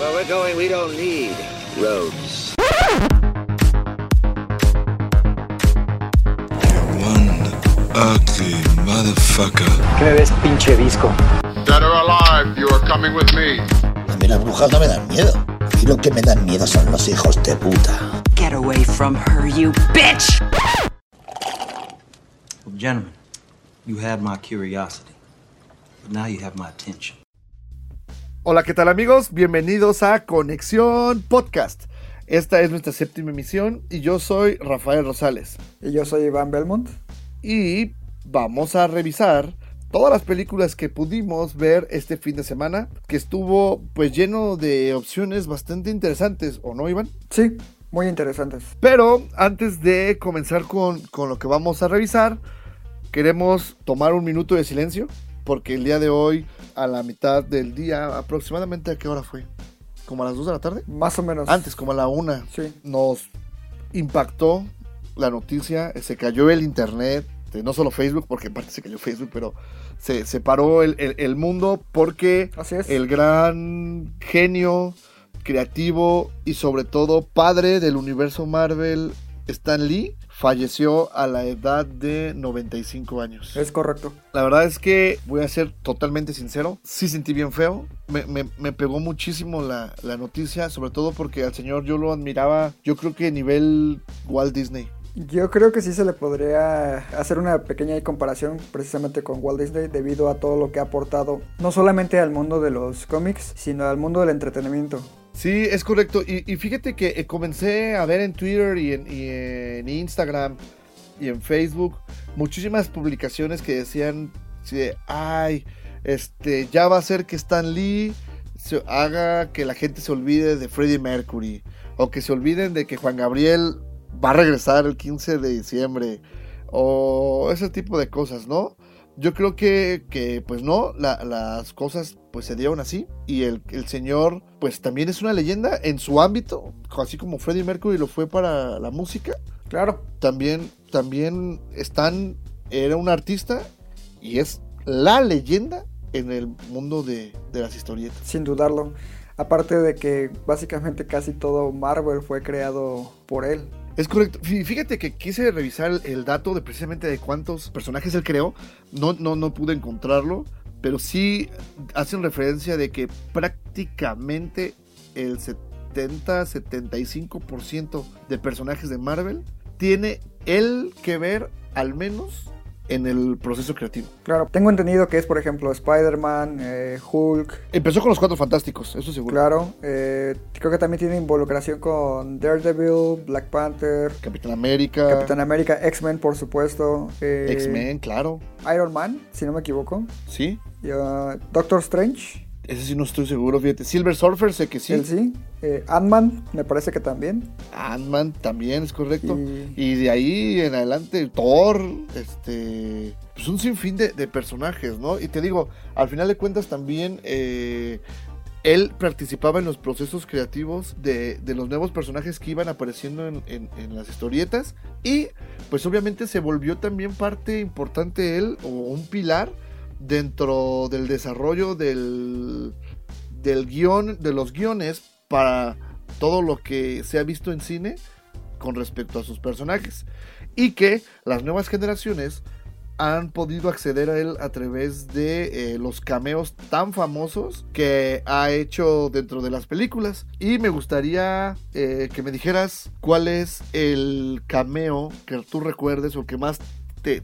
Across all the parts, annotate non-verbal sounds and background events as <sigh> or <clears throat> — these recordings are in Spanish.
Where we're going, we don't need roads. One ugly motherfucker. ¿Qué me ves, pinche disco? Dead or alive, you are coming with me. A mí las brujas no me dan miedo. Y lo que me dan miedo son los hijos de puta. Get away from her, you bitch! Well, gentlemen, you had my curiosity, but now you have my attention. Hola, ¿qué tal amigos? Bienvenidos a Conexión Podcast. Esta es nuestra séptima emisión y yo soy Rafael Rosales. Y yo soy Iván Belmont. Y vamos a revisar todas las películas que pudimos ver este fin de semana, que estuvo pues lleno de opciones bastante interesantes, ¿o no, Iván? Sí, muy interesantes. Pero antes de comenzar con, con lo que vamos a revisar, queremos tomar un minuto de silencio, porque el día de hoy, a la mitad del día, aproximadamente a qué hora fue? ¿Como a las 2 de la tarde? Más o menos. Antes, como a la 1. Sí. Nos impactó la noticia, se cayó el internet, este, no solo Facebook, porque en parte se cayó Facebook, pero se, paró el, el, el mundo porque Así es. el gran genio, creativo y sobre todo padre del universo Marvel, Stan Lee, falleció a la edad de 95 años. Es correcto. La verdad es que voy a ser totalmente sincero, sí sentí bien feo, me, me, me pegó muchísimo la, la noticia, sobre todo porque al señor yo lo admiraba, yo creo que a nivel Walt Disney. Yo creo que sí se le podría hacer una pequeña comparación precisamente con Walt Disney debido a todo lo que ha aportado no solamente al mundo de los cómics, sino al mundo del entretenimiento. Sí, es correcto. Y, y fíjate que eh, comencé a ver en Twitter y en, Instagram y en Facebook muchísimas publicaciones que decían, ay, este, ya va a ser que Stan Lee se haga que la gente se olvide de Freddie Mercury o que se olviden de que Juan Gabriel va a regresar el 15 de diciembre o ese tipo de cosas, ¿no? Yo creo que, que pues no, la, las cosas pues se dieron así y el, el, señor pues también es una leyenda en su ámbito, así como Freddie Mercury lo fue para la música. Claro. También, también Stan era un artista y es la leyenda en el mundo de, de las historietas. Sin dudarlo. Aparte de que básicamente casi todo Marvel fue creado por él. Es correcto. Fíjate que quise revisar el dato de precisamente de cuántos personajes él creó. No, no, no pude encontrarlo. Pero sí hacen referencia de que prácticamente el 70-75% de personajes de Marvel tiene él que ver al menos en el proceso creativo. Claro, tengo entendido que es, por ejemplo, Spider-Man, eh, Hulk. Empezó con los cuatro fantásticos, eso seguro. Claro, eh, creo que también tiene involucración con Daredevil, Black Panther, Capitán América, Capitán América, X-Men, por supuesto. Eh, X-Men, claro. Iron Man, si no me equivoco. Sí. Y, uh, Doctor Strange. Ese sí no estoy seguro, fíjate. Silver Surfer, sé que sí. Él sí. Eh, Ant-Man, me parece que también. Ant-Man también es correcto. Y... y... de ahí en adelante, Thor, este. Pues un sinfín de, de, personajes, ¿no? Y te digo, al final de cuentas también. Eh, él participaba en los procesos creativos de, de, los nuevos personajes que iban apareciendo en, en, en, las historietas. Y pues obviamente se volvió también parte importante él, o un pilar dentro del desarrollo del, del guion, de los guiones para todo lo que se ha visto en cine con respecto a sus personajes. Y que las nuevas generaciones han podido acceder a él a través de eh, los cameos tan famosos que ha hecho dentro de las películas. Y me gustaría eh, que me dijeras cuál es el cameo que tú recuerdes o que más te,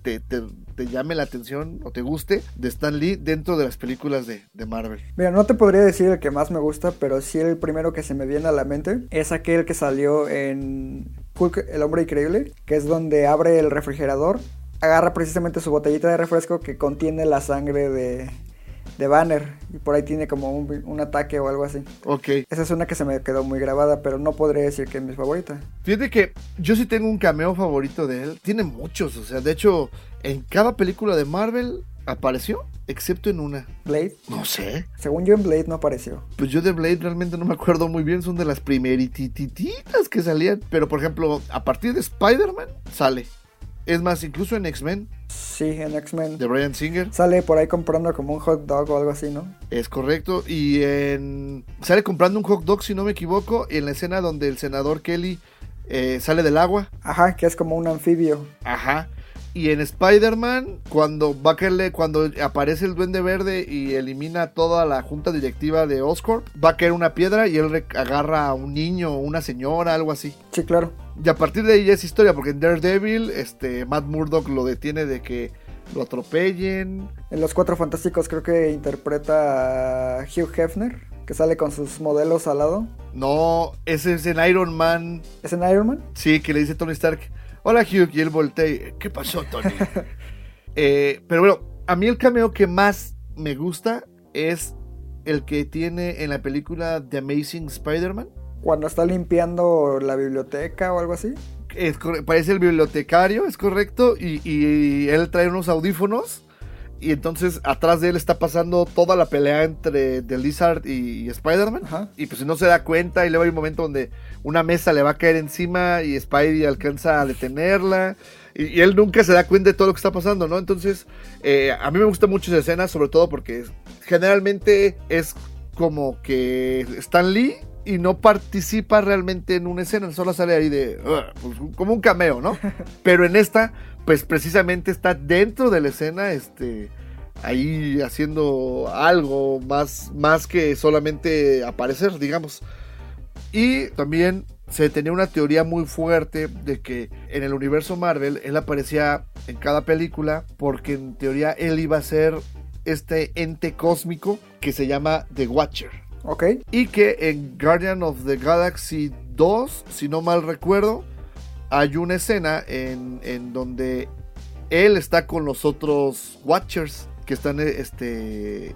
te, llame la atención o te guste de Stan Lee dentro de las películas de, de, Marvel. Mira, no te podría decir el que más me gusta, pero sí el primero que se me viene a la mente es aquel que salió en Hulk, el hombre increíble, que es donde abre el refrigerador, agarra precisamente su botellita de refresco que contiene la sangre de, de Banner y por ahí tiene como un, un, ataque o algo así. Ok. Esa es una que se me quedó muy grabada, pero no podría decir que es mi favorita. Fíjate que yo sí tengo un cameo favorito de él. Tiene muchos, o sea, de hecho, en cada película de Marvel apareció, excepto en una. ¿Blade? No sé. Según yo en Blade no apareció. Pues yo de Blade realmente no me acuerdo muy bien, son de las primeritititas que salían. Pero por ejemplo, a partir de Spider-Man sale. Es más, incluso en X-Men Sí, en X-Men. de Brian Singer. Sale por ahí comprando como un hot dog o algo así, ¿no? Es correcto. Y en. Sale comprando un hot dog, si no me equivoco, en la escena donde el senador Kelly eh, sale del agua. Ajá, que es como un anfibio. Ajá. Y en Spider-Man, cuando caerle, cuando aparece el Duende Verde y elimina toda la junta directiva de Oscorp, va a caer una piedra y él agarra a un niño, una señora, algo así. Sí, claro. Y a partir de ahí ya es historia, porque en Daredevil, este, Matt Murdock lo detiene de que lo atropellen. En Los Cuatro Fantásticos creo que interpreta a Hugh Hefner, que sale con sus modelos al lado. No, ese es en Iron Man. ¿Es en Iron Man? Sí, que le dice Tony Stark, hola Hugh, y él voltea ¿qué pasó Tony? <laughs> Eh, pero bueno, a mí el cameo que más me gusta es el que tiene en la película The Amazing Spider-Man. Cuando está limpiando la biblioteca o algo así. Es parece el bibliotecario, es correcto, y, y él trae unos audífonos. Y entonces atrás de él está pasando toda la pelea entre The Lizard y, y Spider-Man. Y pues si no se da cuenta, y luego hay un momento donde una mesa le va a caer encima y Spidey alcanza a detenerla. Y, y él nunca se da cuenta de todo lo que está pasando, ¿no? Entonces, eh, a mí me gusta mucho esa escena, sobre todo porque generalmente es como que Stan Lee y no participa realmente en una escena, solo sale ahí de pues, como un cameo, ¿no? <laughs> Pero en esta, pues precisamente está dentro de la escena, este, ahí haciendo algo más, más que solamente aparecer, digamos. Y también se tenía una teoría muy fuerte de que en el universo Marvel él aparecía en cada película porque en teoría él iba a ser este ente cósmico que se llama The Watcher. Ok. Y que en Guardian of the Galaxy 2, si no mal recuerdo, hay una escena en, en donde él está con los otros Watchers que están este,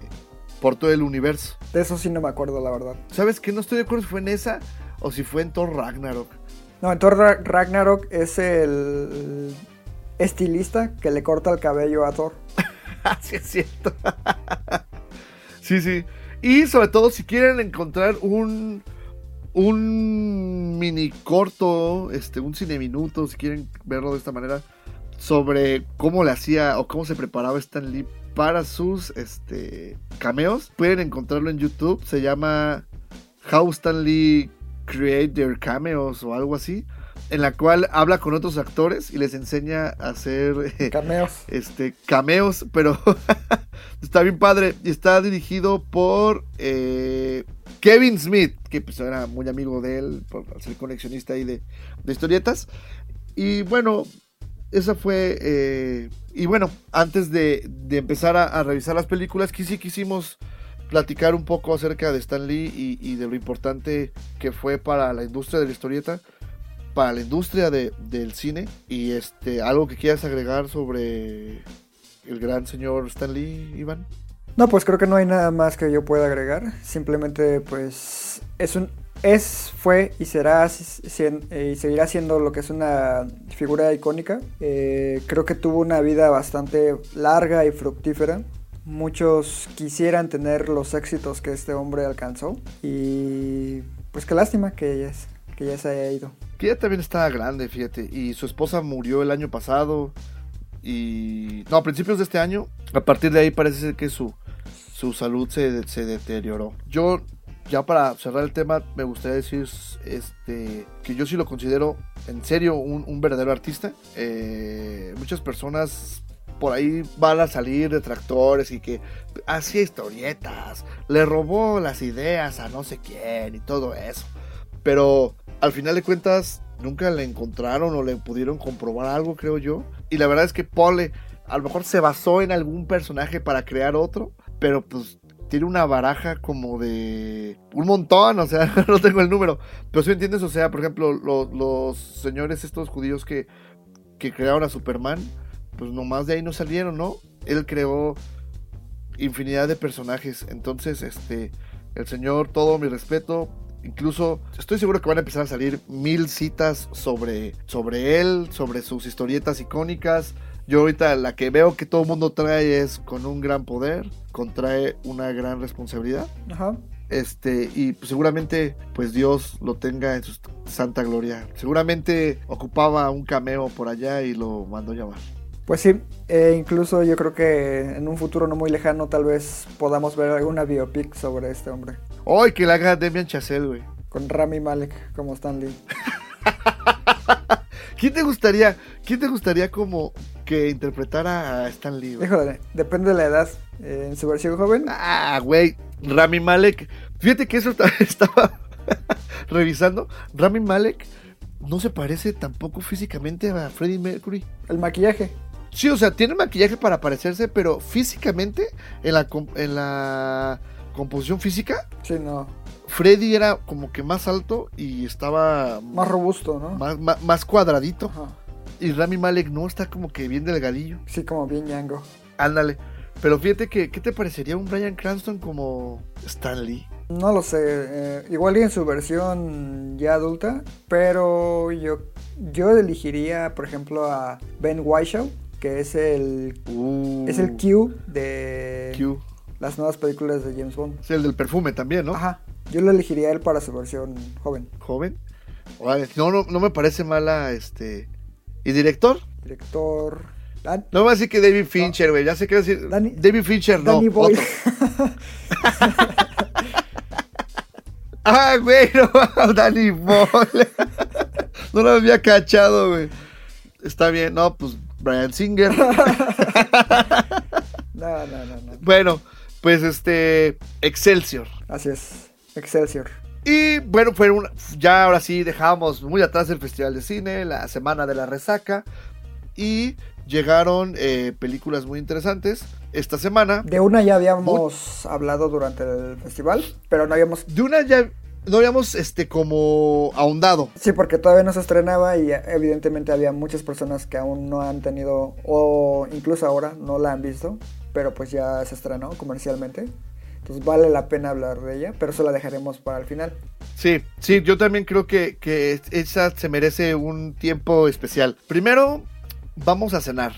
por todo el universo. De eso sí no me acuerdo, la verdad. ¿Sabes qué? No estoy de acuerdo si fue en esa o si fue en Thor Ragnarok. No, en Thor Ra- Ragnarok es el estilista que le corta el cabello a Thor. <laughs> sí, es cierto. <laughs> sí, sí. Y sobre todo, si quieren encontrar un, un mini corto, este, un cine minuto, si quieren verlo de esta manera, sobre cómo le hacía o cómo se preparaba Stan Lee para sus este, cameos, pueden encontrarlo en YouTube. Se llama How Stan Lee Create Their Cameos o algo así. En la cual habla con otros actores y les enseña a hacer <laughs> Cameos. este, cameos, pero <laughs> está bien padre. Y está dirigido por eh, Kevin Smith, que pues era muy amigo de él, por ser conexionista ahí de, de historietas. Y bueno, esa fue... eh, y bueno, antes de, empezar a, a revisar las películas, que sí quisimos platicar un poco acerca de Stan Lee y, y de lo importante que fue para la industria de la historieta para la industria de- del cine y este algo que quieras agregar sobre el gran señor Stan Lee, Iván. No, pues creo que no hay nada más que yo pueda agregar. Simplemente, pues, es un. Es, fue y será eh, y seguirá siendo lo que es una figura icónica. Eh, creo que tuvo una vida bastante larga y fructífera. Muchos quisieran tener los éxitos que este hombre alcanzó. Y pues qué lástima que ya, es- que ya se haya ido. Que también estaba grande, fíjate, y su esposa murió el año pasado y no, a principios de este año, a partir de ahí parece que su su salud se, se deterioró. Yo ya para cerrar el tema me gustaría decir este que yo sí lo considero en serio un, un verdadero artista. Eh, muchas personas por ahí van a salir detractores y que hacía historietas, le robó las ideas a no sé quién y todo eso. Pero al final de cuentas nunca le encontraron o le pudieron comprobar algo, creo yo. Y la verdad es que Paul a lo mejor se basó en algún personaje para crear otro, pero pues tiene una baraja como de un montón, o sea, <laughs> no tengo el número. Pero si me entiendes, o sea, por ejemplo, lo- los señores estos judíos que, que crearon a Superman, pues nomás de ahí no salieron, ¿no? Él creó infinidad de personajes. Entonces, este, el señor, todo mi respeto. Incluso estoy seguro que van a empezar a salir mil citas sobre, sobre él, sobre sus historietas icónicas. Yo ahorita la que veo que todo el mundo trae es con un gran poder, contrae una gran responsabilidad. Ajá. Este, y pues, seguramente, pues Dios lo tenga en su santa gloria. Seguramente ocupaba un cameo por allá y lo mandó llamar. Pues sí, e incluso yo creo que en un futuro no muy lejano tal vez podamos ver alguna biopic sobre este hombre. ¡Ay, que la haga Demian Chazelle, güey! Con Rami Malek como Stan Lee. <laughs> ¿Quién te gustaría, quién te gustaría como que interpretara a Stan Lee? güey? Híjole, depende de la edad. Eh, en su versión joven, Ah, güey, Rami Malek. Fíjate que eso <laughs> ta- estaba <laughs> revisando. Rami Malek no se parece tampoco físicamente a Freddie Mercury. el maquillaje. Sí, o sea, tiene maquillaje para parecerse, pero físicamente, en la, en la composición física, Sí, no. Freddy era como que más alto y estaba Más robusto, ¿no? más, más- más cuadradito. Ajá. Y Rami Malek no, está como que bien delgadillo. Sí, como bien Yango. Ándale. Pero fíjate que, ¿qué te parecería un Brian Cranston como Stan Lee? No lo sé, eh, igual y en su versión ya adulta, pero yo, yo elegiría, por ejemplo, a Ben Whishaw, que es el, Uh, es el Q de Q. las nuevas películas de James Bond. Es el del perfume también, ¿no? Ajá, yo lo elegiría a él para su versión joven. Joven. No, no, no me parece mala, este... ¿Y director? Director... Dan- No me a decir que David Fincher, güey. Ya sé qué decir. Danny- David Fincher, no. Danny otro. <laughs> Ah, güey, no, <laughs> Danny Boyle. no lo había cachado, güey. Está bien, no, pues Brian Singer. <laughs> no, no, no, no. bueno, pues este. Excelsior. Así es, Excelsior. Y bueno, fue una, ya ahora sí dejamos muy atrás el Festival de Cine, la Semana de la Resaca. Y llegaron eh, películas muy interesantes esta semana. De una ya habíamos hablado durante el festival, pero no habíamos De una ya no habíamos este como ahondado. Sí, porque todavía no se estrenaba y evidentemente había muchas personas que aún no han tenido, o incluso ahora no la han visto, pero pues ya se estrenó comercialmente. Entonces vale la pena hablar de ella, pero eso la dejaremos para el final. Sí, sí, yo también creo que, que esa se merece un tiempo especial. Primero, vamos a cenar.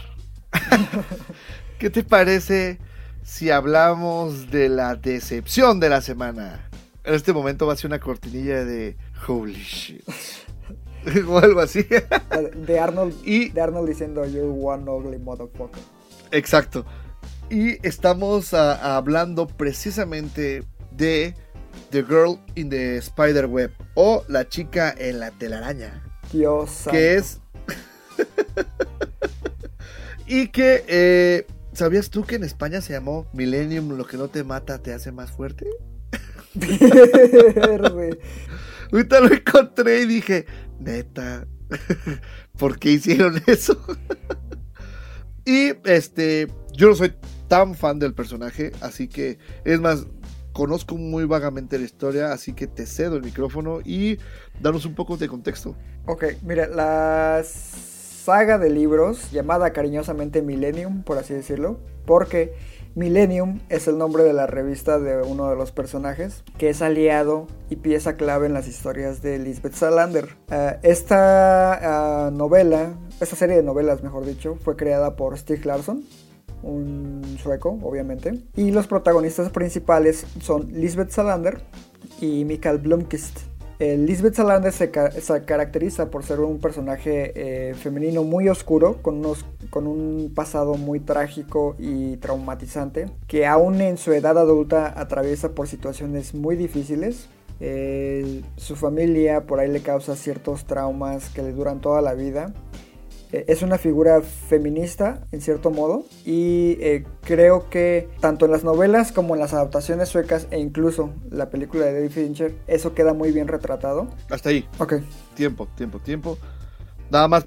<laughs> ¿Qué te parece si hablamos de la decepción de la semana? En este momento va a ser una cortinilla de holy shit. <laughs> o algo así. <laughs> De Arnold, Y- de Arnold diciendo You're one ugly motherfucker. Exacto. Y estamos ah, hablando precisamente de The Girl in the Spider Web o La chica en la telaraña. Dios santo. Que es. <laughs> y que. eh, ¿Sabías tú que en España se llamó Millennium Lo que no te mata te hace más fuerte? <laughs> Ahorita lo encontré y dije, neta, <laughs> ¿por qué hicieron eso? y este, yo no soy tan fan del personaje, así que, es más, conozco muy vagamente la historia, así que te cedo el micrófono y danos un poco de contexto. Ok, mira, la saga de libros, llamada cariñosamente Millennium, por así decirlo, porque Millennium es el nombre de la revista de uno de los personajes, que es aliado y pieza clave en las historias de Lisbeth Salander. Ah, esta ah, novela, esta serie de novelas, mejor dicho, fue creada por Stig Larsson, un sueco, obviamente. Y los protagonistas principales son Lisbeth Salander y Mikael Blomkist. Eh, Lisbeth Salander se, ca- se caracteriza por ser un personaje eh, femenino muy oscuro, con un pasado muy trágico y traumatizante, que aún en su edad adulta atraviesa por situaciones muy difíciles. Eh, su familia por ahí le causa ciertos traumas que le duran toda la vida. Eh, es una figura feminista en cierto modo y eh, creo que tanto en las novelas como en las adaptaciones suecas e incluso la película de David Fincher eso queda muy bien retratado. Hasta ahí, Ok, tiempo, tiempo, tiempo. Nada más,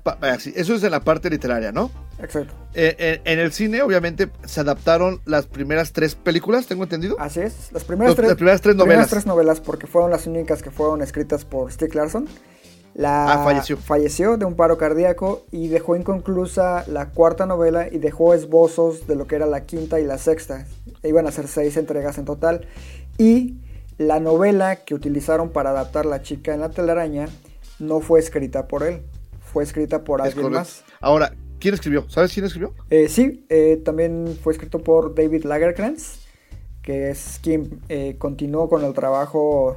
eso es en la parte literaria, ¿no? exacto. Eh, en, en el cine, obviamente, se adaptaron las primeras tres películas, tengo entendido. Así es. Las primeras, Los- tres, las primeras tres primeras novelas. tres novelas porque fueron las únicas que fueron escritas por Stieg Larsson. La Ah, falleció. falleció de un paro cardíaco y dejó inconclusa la cuarta novela y dejó esbozos de lo que era la quinta y la sexta. E iban a ser seis entregas en total. Y la novela que utilizaron para adaptar La chica en la telaraña no fue escrita por él. Fue escrita por Es alguien correcto. más. Ahora, ¿quién escribió? ¿Sabes quién escribió? Eh, sí, eh, también fue escrito por David Lagerkrantz, que es quien eh, continuó con el trabajo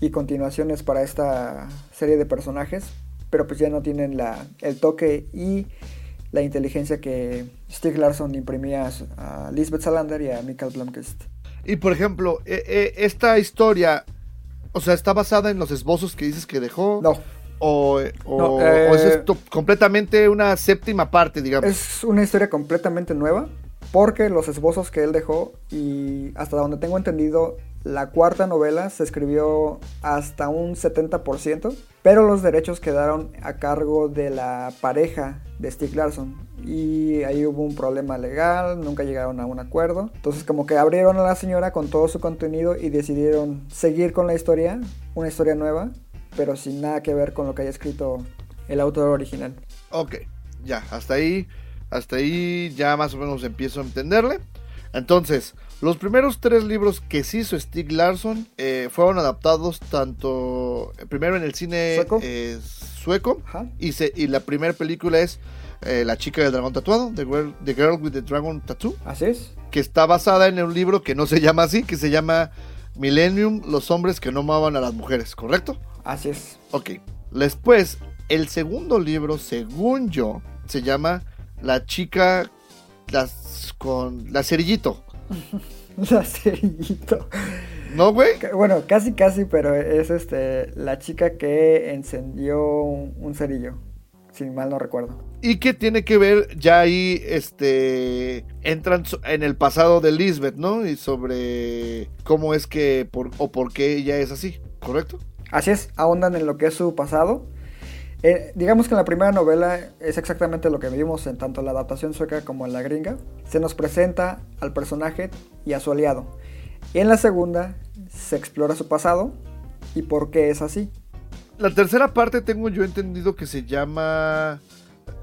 y continuaciones para esta serie de personajes, pero pues ya no tienen la, el toque y la inteligencia que Stieg Larsson imprimía a Lisbeth Salander y a Michael Blomkist. Y por ejemplo, eh, eh, esta historia, o sea, ¿está basada en los esbozos que dices que dejó? No, ¿O, o- No, o es eh, esto completamente una séptima parte, digamos? es una historia completamente nueva porque los esbozos que él dejó y hasta donde tengo entendido la cuarta novela se escribió hasta un 70%, pero los derechos quedaron a cargo de la pareja de Stieg Larsson y ahí hubo un problema legal, nunca llegaron a un acuerdo. Entonces como que abrieron a la señora con todo su contenido y decidieron seguir con la historia, una historia nueva, pero sin nada que ver con lo que haya escrito el autor original. Ok, ya, hasta ahí, hasta ahí ya más o menos empiezo a entenderle. Entonces, los primeros tres libros que sí hizo Stieg Larsson eh, fueron adaptados tanto eh, primero en el cine ¿Sueco? eh, sueco y, se- y la primera película es eh, La chica del dragón tatuado, The Girl, The Girl with the Dragon Tattoo, Así es. que está basada en un libro que no se llama así, que se llama Millennium, los hombres que no amaban a las mujeres, ¿correcto? Así es. Ok. Después, el segundo libro, según yo, se llama La chica las, con la cerillito. <laughs> La cerillito. ¿No, güey? Bueno, casi casi, pero es este la chica que encendió un, un cerillo. Si mal no recuerdo. Y que tiene que ver, ya ahí, este, entran en el pasado de Lisbeth, ¿no? Y sobre cómo es que, por, o por qué ella es así, ¿correcto? Así es, ahondan en lo que es su pasado. Eh, digamos que en la primera novela es exactamente lo que vimos en tanto la adaptación sueca como en la gringa. Se nos presenta al personaje y a su aliado. Y en la segunda se explora su pasado y por qué es así. La tercera parte tengo yo entendido que se llama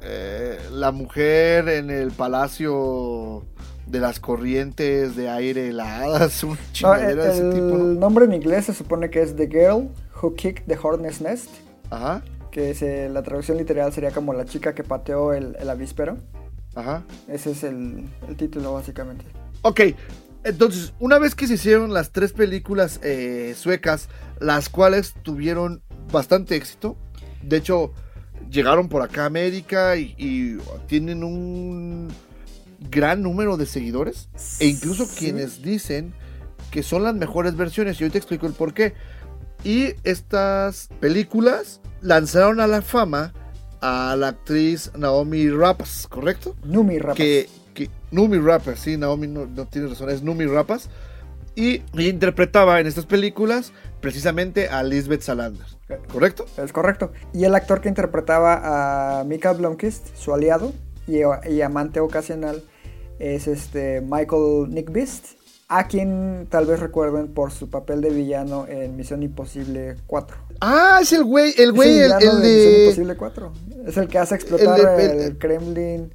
eh, La mujer en el palacio de las corrientes de aire heladas, <laughs> una No, el, chingadera de ese el tipo, ¿no? nombre en inglés se supone que es The Girl Who Kicked the Hornet's Nest, Ajá, que es, eh, la traducción literal sería como la chica que pateó el, el avíspero. ajá. Ese es el, el título básicamente. Ok, entonces, una vez que se hicieron las tres películas eh, suecas, las cuales tuvieron bastante éxito, de hecho, llegaron por acá a América y, y tienen un gran número de seguidores, e incluso Sí. quienes dicen que son las mejores versiones, y hoy te explico el por qué. Y estas películas lanzaron a la fama a la actriz Naomi Rapace, ¿correcto? Numi Rapace. que, que Numi Rapace, sí, Naomi no, no tiene razón, es Numi Rapace. Y interpretaba en estas películas precisamente a Lisbeth Salander, ¿correcto? Es correcto. Y el actor que interpretaba a Mikael Blomkist, su aliado y, y amante ocasional, es este Michael Nickbist, a quien tal vez recuerden por su papel de villano en Misión Imposible 4. Ah, es el güey, el güey, el, de Misión. Imposible 4. Es el que hace explotar El Kremlin,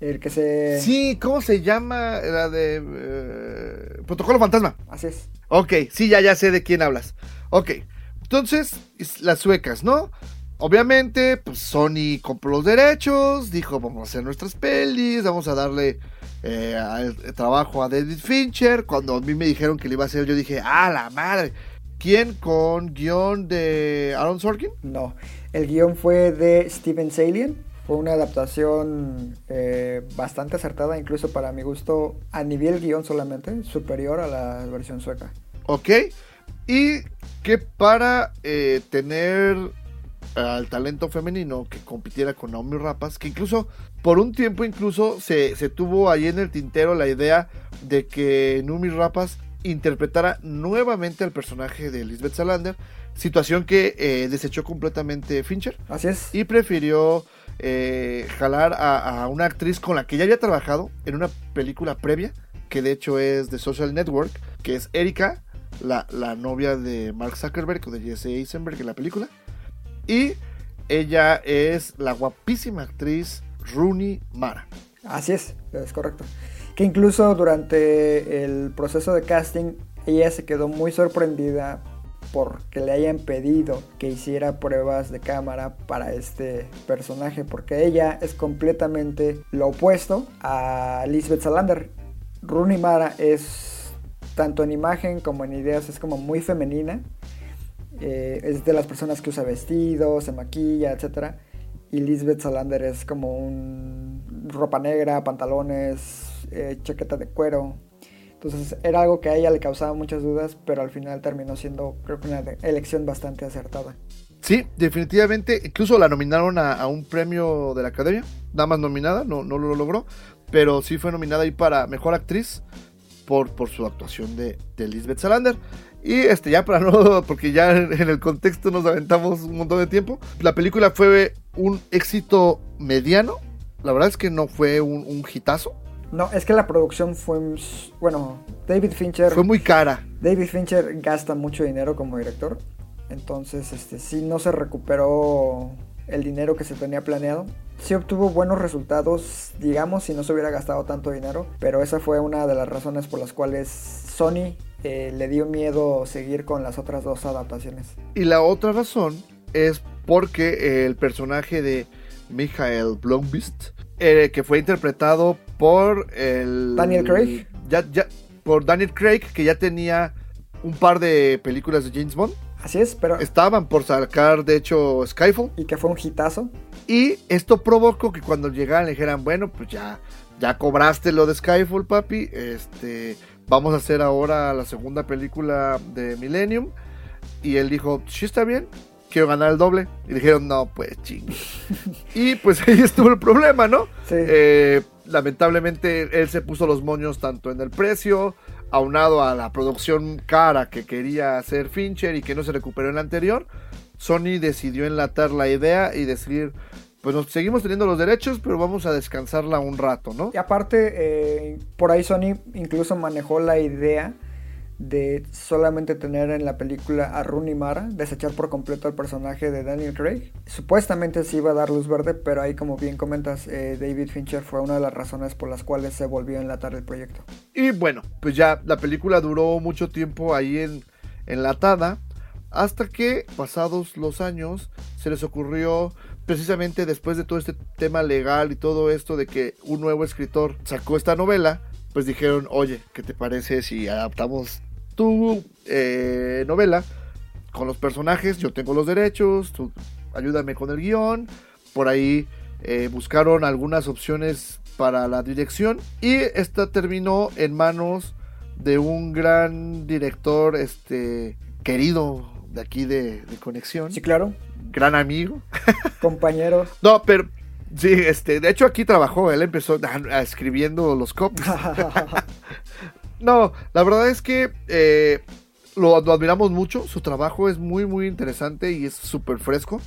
el que se... Sí, ¿cómo se llama? La de... eh, Protocolo Fantasma. Así es. Ok, sí, ya, ya sé de quién hablas. Ok, entonces, es- las suecas, ¿no? Obviamente, pues Sony compró los derechos, dijo, vamos a hacer nuestras pelis, vamos a darle eh, al- trabajo a David Fincher. Cuando a mí me dijeron que le iba a hacer, yo dije, ¡ah, la madre! ¿Quién con guion de Aaron Sorkin? No, el guion fue de Steven Salian. Fue una adaptación eh, bastante acertada, incluso para mi gusto, a nivel guion solamente, superior a la versión sueca. Ok, y que para eh, tener al talento femenino que compitiera con Naomi Rapace, que incluso por un tiempo incluso se, se tuvo ahí en el tintero la idea de que Naomi Rapace interpretara nuevamente al personaje de Lisbeth Salander, situación que eh, desechó completamente Fincher Así es. y prefirió eh, jalar a, a una actriz con la que ya había trabajado en una película previa, que de hecho es de Social Network, que es Erika, la, la novia de Mark Zuckerberg o de Jesse Eisenberg en la película. Y ella es la guapísima actriz Rooney Mara. Así es, es correcto. Que incluso durante el proceso de casting, ella se quedó muy sorprendida porque le hayan pedido que hiciera pruebas de cámara para este personaje, porque ella es completamente lo opuesto a Lisbeth Salander. Rooney Mara es tanto en imagen como en ideas, es como muy femenina. Eh, es de las personas que usa vestidos, se maquilla, etc. y Lisbeth Salander es como un ropa negra, pantalones, eh, chaqueta de cuero. Entonces era algo que a ella le causaba muchas dudas, pero al final terminó siendo creo que una elección bastante acertada. Sí, definitivamente. Incluso la nominaron a, a un premio de la Academia. Nada más nominada, no, no lo logró. Pero sí fue nominada ahí para Mejor Actriz por, por su actuación de, de Lisbeth Salander. Y este, ya para no, <laughs> porque ya en, el contexto nos aventamos un montón de tiempo. La película fue un éxito mediano. La verdad es que no fue un, un hitazo. No, es que la producción fue, bueno, David Fincher, Fue muy cara. David Fincher gasta mucho dinero como director, entonces este sí no se recuperó el dinero que se tenía planeado. Sí obtuvo buenos resultados, digamos, si no se hubiera gastado tanto dinero, pero esa fue una de las razones por las cuales Sony eh, le dio miedo seguir con las otras dos adaptaciones. Y la otra razón es porque el personaje de Michael Blomqvist, eh, que fue interpretado por el Daniel Craig. ya, ya, por Daniel Craig, que ya tenía un par de películas de James Bond. Así es, pero... Estaban por sacar, de hecho, Skyfall. Y que fue un hitazo. Y esto provocó que cuando llegaran le dijeran, bueno, pues ya, ya cobraste lo de Skyfall, papi. Este, vamos a hacer ahora la segunda película de Millennium. Y él dijo, sí está bien, quiero ganar el doble. Y dijeron, no, pues chingue. <laughs> y pues ahí estuvo el problema, ¿no? Sí. Eh, lamentablemente él se puso los moños tanto en el precio, aunado a la producción cara que quería hacer Fincher y que no se recuperó en la anterior. Sony decidió enlatar la idea y decir, pues nos seguimos teniendo los derechos, pero vamos a descansarla un rato, ¿no? Y aparte, eh, por ahí Sony incluso manejó la idea de solamente tener en la película a Rooney Mara, desechar por completo al personaje de Daniel Craig. Supuestamente sí iba a dar luz verde, pero ahí como bien comentas, eh, David Fincher fue una de las razones por las cuales se volvió a enlatar el proyecto. Y bueno, pues ya la película duró mucho tiempo ahí en, enlatada, hasta que pasados los años se les ocurrió, precisamente después de todo este tema legal y todo esto de que un nuevo escritor sacó esta novela, pues dijeron, oye, ¿qué te parece si adaptamos tu eh, novela con los personajes? Yo tengo los derechos, tú ayúdame con el guion. Por ahí eh, buscaron algunas opciones para la dirección y esta terminó en manos de un gran director este querido de aquí de, de Conexión, Sí, claro, gran amigo. <laughs> compañero. No, pero sí, este, de hecho aquí trabajó, él empezó a- a escribiendo los copies. <laughs> No, la verdad es que eh, lo, lo admiramos mucho. Su trabajo es muy, muy interesante y es súper fresco.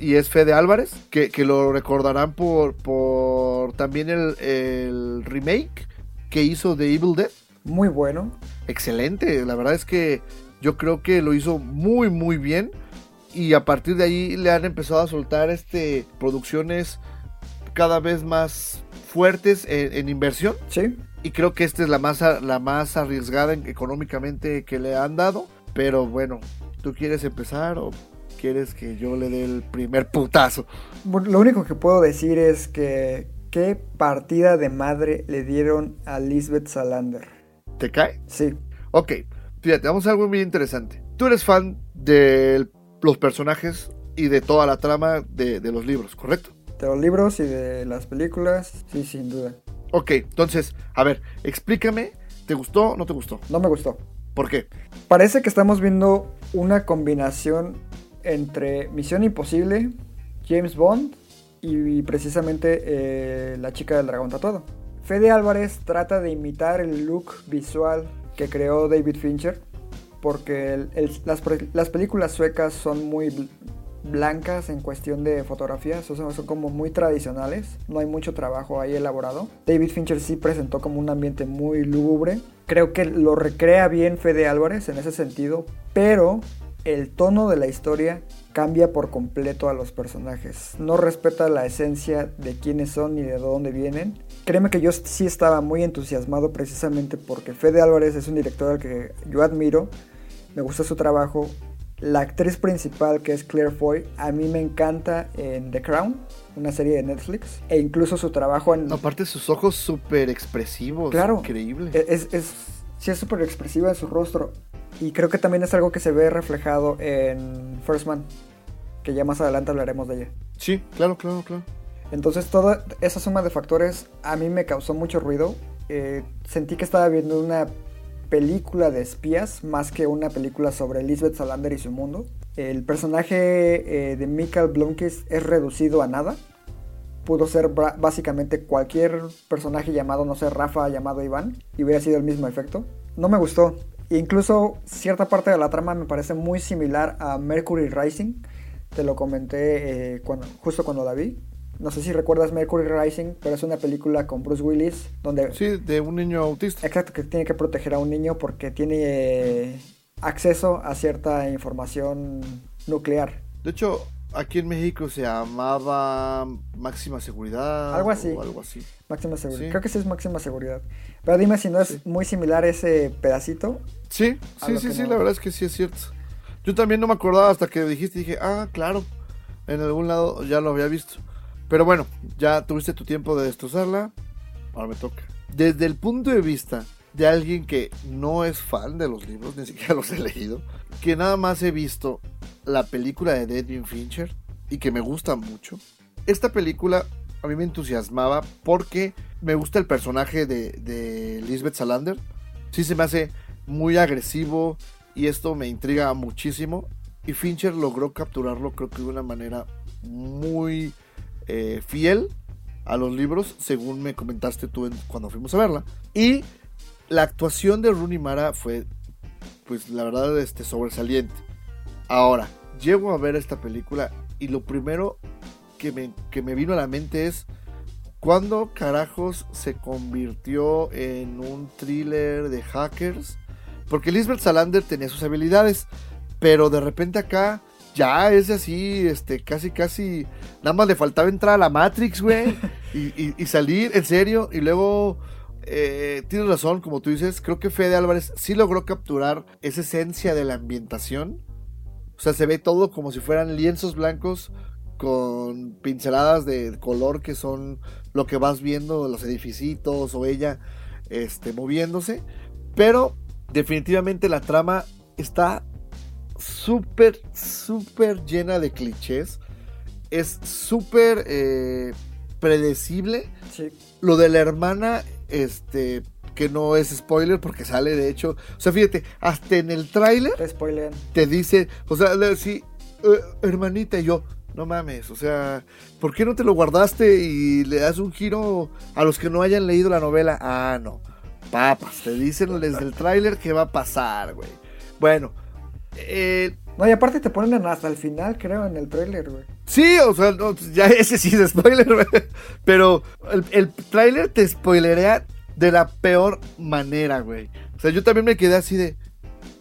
Y es Fede Álvarez, que, que lo recordarán por, por también el, el remake que hizo de Evil Dead. Muy bueno. Excelente, la verdad es que yo creo que lo hizo muy, muy bien. Y a partir de ahí le han empezado a soltar este, producciones cada vez más fuertes en- en inversión Sí, y creo que esta es la más, la más arriesgada en- económicamente que le han dado. Pero bueno, ¿tú quieres empezar o quieres que yo le dé el primer putazo? Bueno, lo único que puedo decir es que qué partida de madre le dieron a Lisbeth Salander. ¿Te cae? Sí, Ok, fíjate, vamos a algo muy interesante. Tú eres fan de los personajes y de toda la trama de, de los libros, ¿correcto? de los libros y de las películas, sí, sin duda. Ok, entonces, a ver, explícame, ¿te gustó o no te gustó? No me gustó. ¿Por qué? Parece que estamos viendo una combinación entre Misión Imposible, James Bond y precisamente eh, La chica del dragón tatuado. Fede Álvarez trata de imitar el look visual que creó David Fincher porque el- el- las, las películas suecas son muy bl- blancas en cuestión de fotografía, son, son como muy tradicionales, no hay mucho trabajo ahí elaborado. David Fincher sí presentó como un ambiente muy lúgubre, creo que lo recrea bien Fede Álvarez en ese sentido, pero el tono de la historia cambia por completo a los personajes, no respeta la esencia de quiénes son ni de dónde vienen. Créeme que yo sí estaba muy entusiasmado precisamente porque Fede Álvarez es un director al que yo admiro, me gusta su trabajo. La actriz principal, que es Claire Foy, a mí me encanta en The Crown, una serie de Netflix, e incluso su trabajo en... Aparte sus ojos súper expresivos, Claro. increíble. Es, es, sí es súper expresiva en su rostro. Y creo que también es algo que se ve reflejado en First Man, que ya más adelante hablaremos de ella. Sí, claro, claro, claro. Entonces toda esa suma de factores a mí me causó mucho ruido. Eh, sentí que estaba viendo una película de espías más que una película sobre Lisbeth Salander y su mundo. El personaje eh, de Michael Blomkist es reducido a nada. Pudo ser básicamente cualquier personaje llamado, no sé, Rafa, llamado Iván, y hubiera sido el mismo efecto. No me gustó. Incluso cierta parte de la trama me parece muy similar a Mercury Rising. Te lo comenté eh, justo cuando la vi. No sé si recuerdas Mercury Rising, pero es una película con Bruce Willis donde Sí, de un niño autista. Exacto, que tiene que proteger a un niño porque tiene eh, acceso a cierta información nuclear. De hecho, aquí en México se llamaba Máxima Seguridad. Algo así. O algo así. Máxima seguridad. Sí. Creo que sí es máxima seguridad. Pero dime si no es muy similar ese pedacito. Sí, sí, sí, sí, no- la verdad es que sí es cierto. Yo también no me acordaba hasta que dijiste, dije, ah, claro, en algún lado ya lo había visto. Pero bueno, ya tuviste tu tiempo de destrozarla, ahora me toca. Desde el punto de vista de alguien que no es fan de los libros, <laughs> ni siquiera los he leído, que nada más he visto la película de David Fincher y que me gusta mucho. Esta película a mí me entusiasmaba porque me gusta el personaje de, de Lisbeth Salander. Sí se me hace muy agresivo y esto me intriga muchísimo. Y Fincher logró capturarlo creo que de una manera muy eh, fiel a los libros, según me comentaste tú cuando fuimos a verla. Y la actuación de Rooney Mara fue, pues la verdad, este, sobresaliente. Ahora, llego a ver esta película y lo primero que me, que me vino a la mente es ¿Cuándo carajos se convirtió en un thriller de hackers? Porque Lisbeth Salander tenía sus habilidades, pero de repente acá ya es así, este, casi, casi, nada más le faltaba entrar a la Matrix, güey, <laughs> y, y- y salir, en serio, y luego, eh, tienes razón, como tú dices, creo que Fede Álvarez sí logró capturar esa esencia de la ambientación. O sea, se ve todo como si fueran lienzos blancos con pinceladas de color que son lo que vas viendo, los edificios o ella este, moviéndose. Pero definitivamente la trama está súper, súper llena de clichés. Es súper eh, predecible. Sí. Lo de la hermana, este, que no es spoiler porque sale de hecho. O sea, fíjate, hasta en el tráiler Te spoilean. te dice, o sea, sí, eh, hermanita, y yo, no mames, o sea, ¿por qué no te lo guardaste y le das un giro a los que no hayan leído la novela? Ah, no, papas, te dicen desde el tráiler qué va a pasar, güey. Bueno, eh, No, y aparte te ponen hasta el final, creo, en el trailer, güey. sí, o sea, no, ya <laughs> ese sí es spoiler, güey, pero el, el tráiler te spoilerea de la peor manera, güey. O sea, yo también me quedé así de...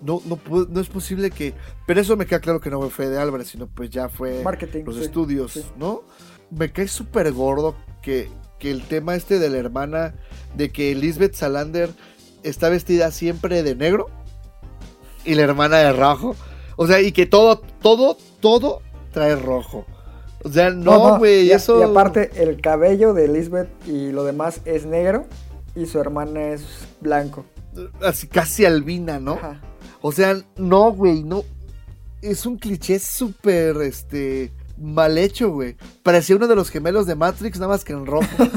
No, no, no es posible que... Pero eso me queda claro que no fue de Álvarez, sino pues ya fue Marketing, los sí, estudios, sí. ¿no? Me cae súper gordo que, que el tema este de la hermana, de que Lisbeth Salander está vestida siempre de negro y la hermana de rojo. O sea, y que todo, todo, todo trae rojo. O sea, no, güey, y, eso... y aparte, el cabello de Lisbeth y lo demás es negro y su hermana es blanco. Así, casi albina, ¿no? Ajá. O sea, no, güey, no. Es un cliché súper, este, mal hecho, güey. Parecía uno de los gemelos de Matrix, nada más que en rojo. <laughs>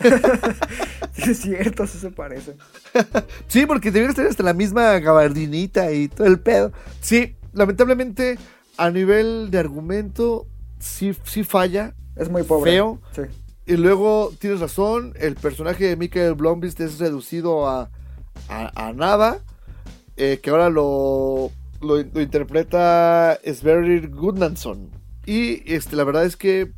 <laughs> Sí, <laughs> es cierto, sí se parece. <laughs> sí, porque debieron tener hasta la misma gabardinita y todo el pedo. Sí, lamentablemente, a nivel de argumento, sí, sí falla. Es muy pobre. Feo. Sí. Y luego, tienes razón, el personaje de Michael Blomqvist es reducido a, a, a nada. eh, que ahora lo, lo, lo interpreta Sverrir Gudnason. Y este, la verdad es que,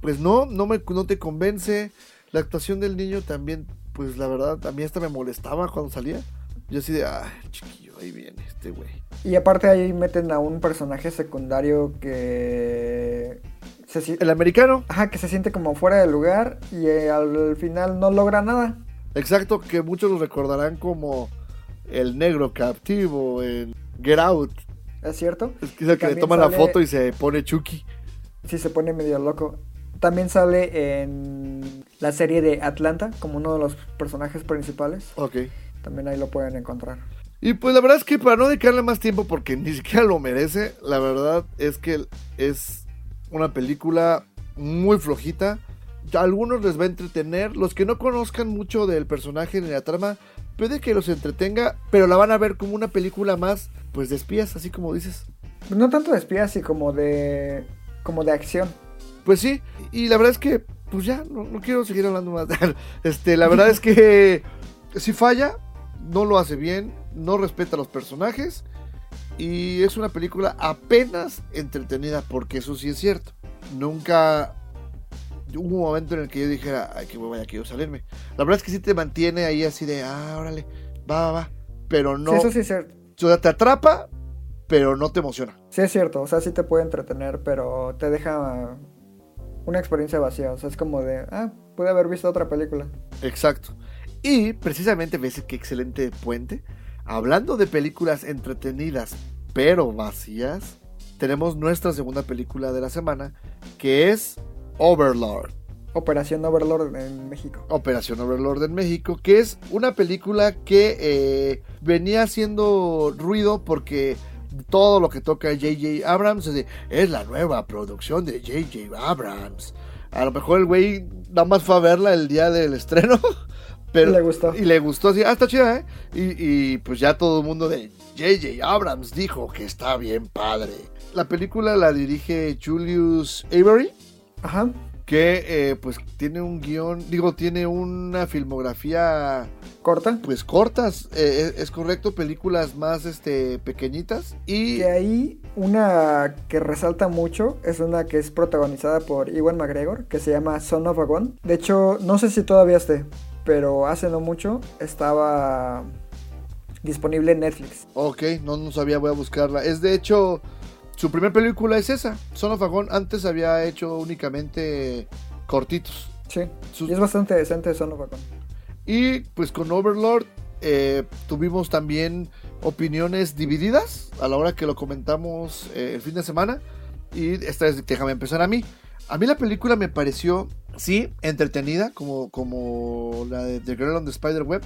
pues no, no, me, no te convence. La actuación del niño también, pues la verdad, a mí hasta me molestaba cuando salía. Yo así de, ay, chiquillo, ahí viene este güey. Y aparte ahí meten a un personaje secundario que se, El americano, Ajá, que se siente como fuera de lugar y eh, al final no logra nada. exacto, que muchos lo recordarán como el negro captivo en Get Out. ¿Es cierto? Es que es el que le toma la foto y se pone Chucky. Sí, se pone medio loco. También sale en la serie de Atlanta como uno de los personajes principales. Ok. También ahí lo pueden encontrar. Y pues la verdad es que para no dedicarle más tiempo, porque ni siquiera lo merece, la verdad es que es una película muy flojita. A algunos les va a entretener. Los que no conozcan mucho del personaje ni la trama, puede que los entretenga, pero la van a ver como una película más, pues de espías, así como dices. No tanto de espías, y como de. como de acción. Pues sí, y la verdad es que, pues ya, no, no quiero seguir hablando más. <laughs> este, la verdad es que si falla, no lo hace bien, no respeta a los personajes. Y es una película apenas entretenida, porque eso sí es cierto. Nunca hubo un momento en el que yo dijera, ay, que vaya, quiero salirme. La verdad es que sí te mantiene ahí así de, ah, órale, va, va, va. Pero no. Sí, eso sí es cierto. O sea, te atrapa, pero no te emociona. Sí es cierto, o sea, sí te puede entretener, pero te deja una experiencia vacía. O sea, es como de, ah, pude haber visto otra película. Exacto. Y precisamente ves qué excelente puente. Hablando de películas entretenidas pero vacías, tenemos nuestra segunda película de la semana, que es Overlord. Operación Overlord en México. Operación Overlord en México, que es una película que eh, venía haciendo ruido porque todo lo que toca J.J. Abrams es, de, es la nueva producción de J.J. Abrams. A lo mejor el güey nada más fue a verla el día del estreno. <laughs> Pero, Y le gustó. Y le gustó así, ah, está chida, ¿eh? Y, y pues ya todo el mundo de J.J. Abrams dijo que está bien padre. La película la dirige Julius Avery, Ajá. Que eh, pues tiene un guion, digo, tiene una filmografía Corta. pues cortas, eh, es, es correcto, películas más este pequeñitas y Que ahí una que resalta mucho es una que es protagonizada por Iwan McGregor, que se llama Son of a Gun. De hecho, no sé si todavía esté, pero hace no mucho estaba disponible en Netflix. Ok, no, no sabía, voy a buscarla. Es de hecho, su primera película es esa, Son of a Gun. Antes había hecho únicamente cortitos. Sí. Sus- Y es bastante decente Son of a Gun. Y pues con Overlord eh, tuvimos también opiniones divididas a la hora que lo comentamos eh, el fin de semana. Y esta vez déjame empezar a mí. A mí la película me pareció, sí, entretenida, como, como la de The Girl on the Spider Web,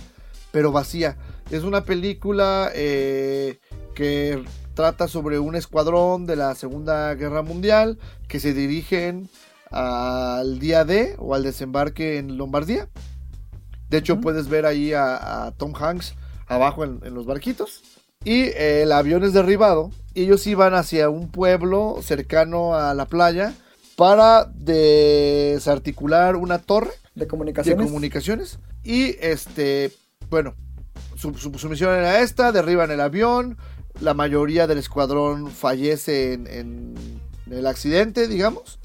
pero vacía. Es una película eh, que trata sobre un escuadrón de la Segunda Guerra Mundial que se dirigen al día D o al desembarque en Lombardía. De hecho, puedes ver ahí a, a Tom Hanks abajo en, en los barquitos. Y eh, el avión es derribado. Y ellos iban hacia un pueblo cercano a la playa para desarticular una torre De de comunicaciones. comunicaciones. Y este, bueno, su, su- su misión era esta: derriban el avión. La mayoría del escuadrón fallece en, en el accidente, digamos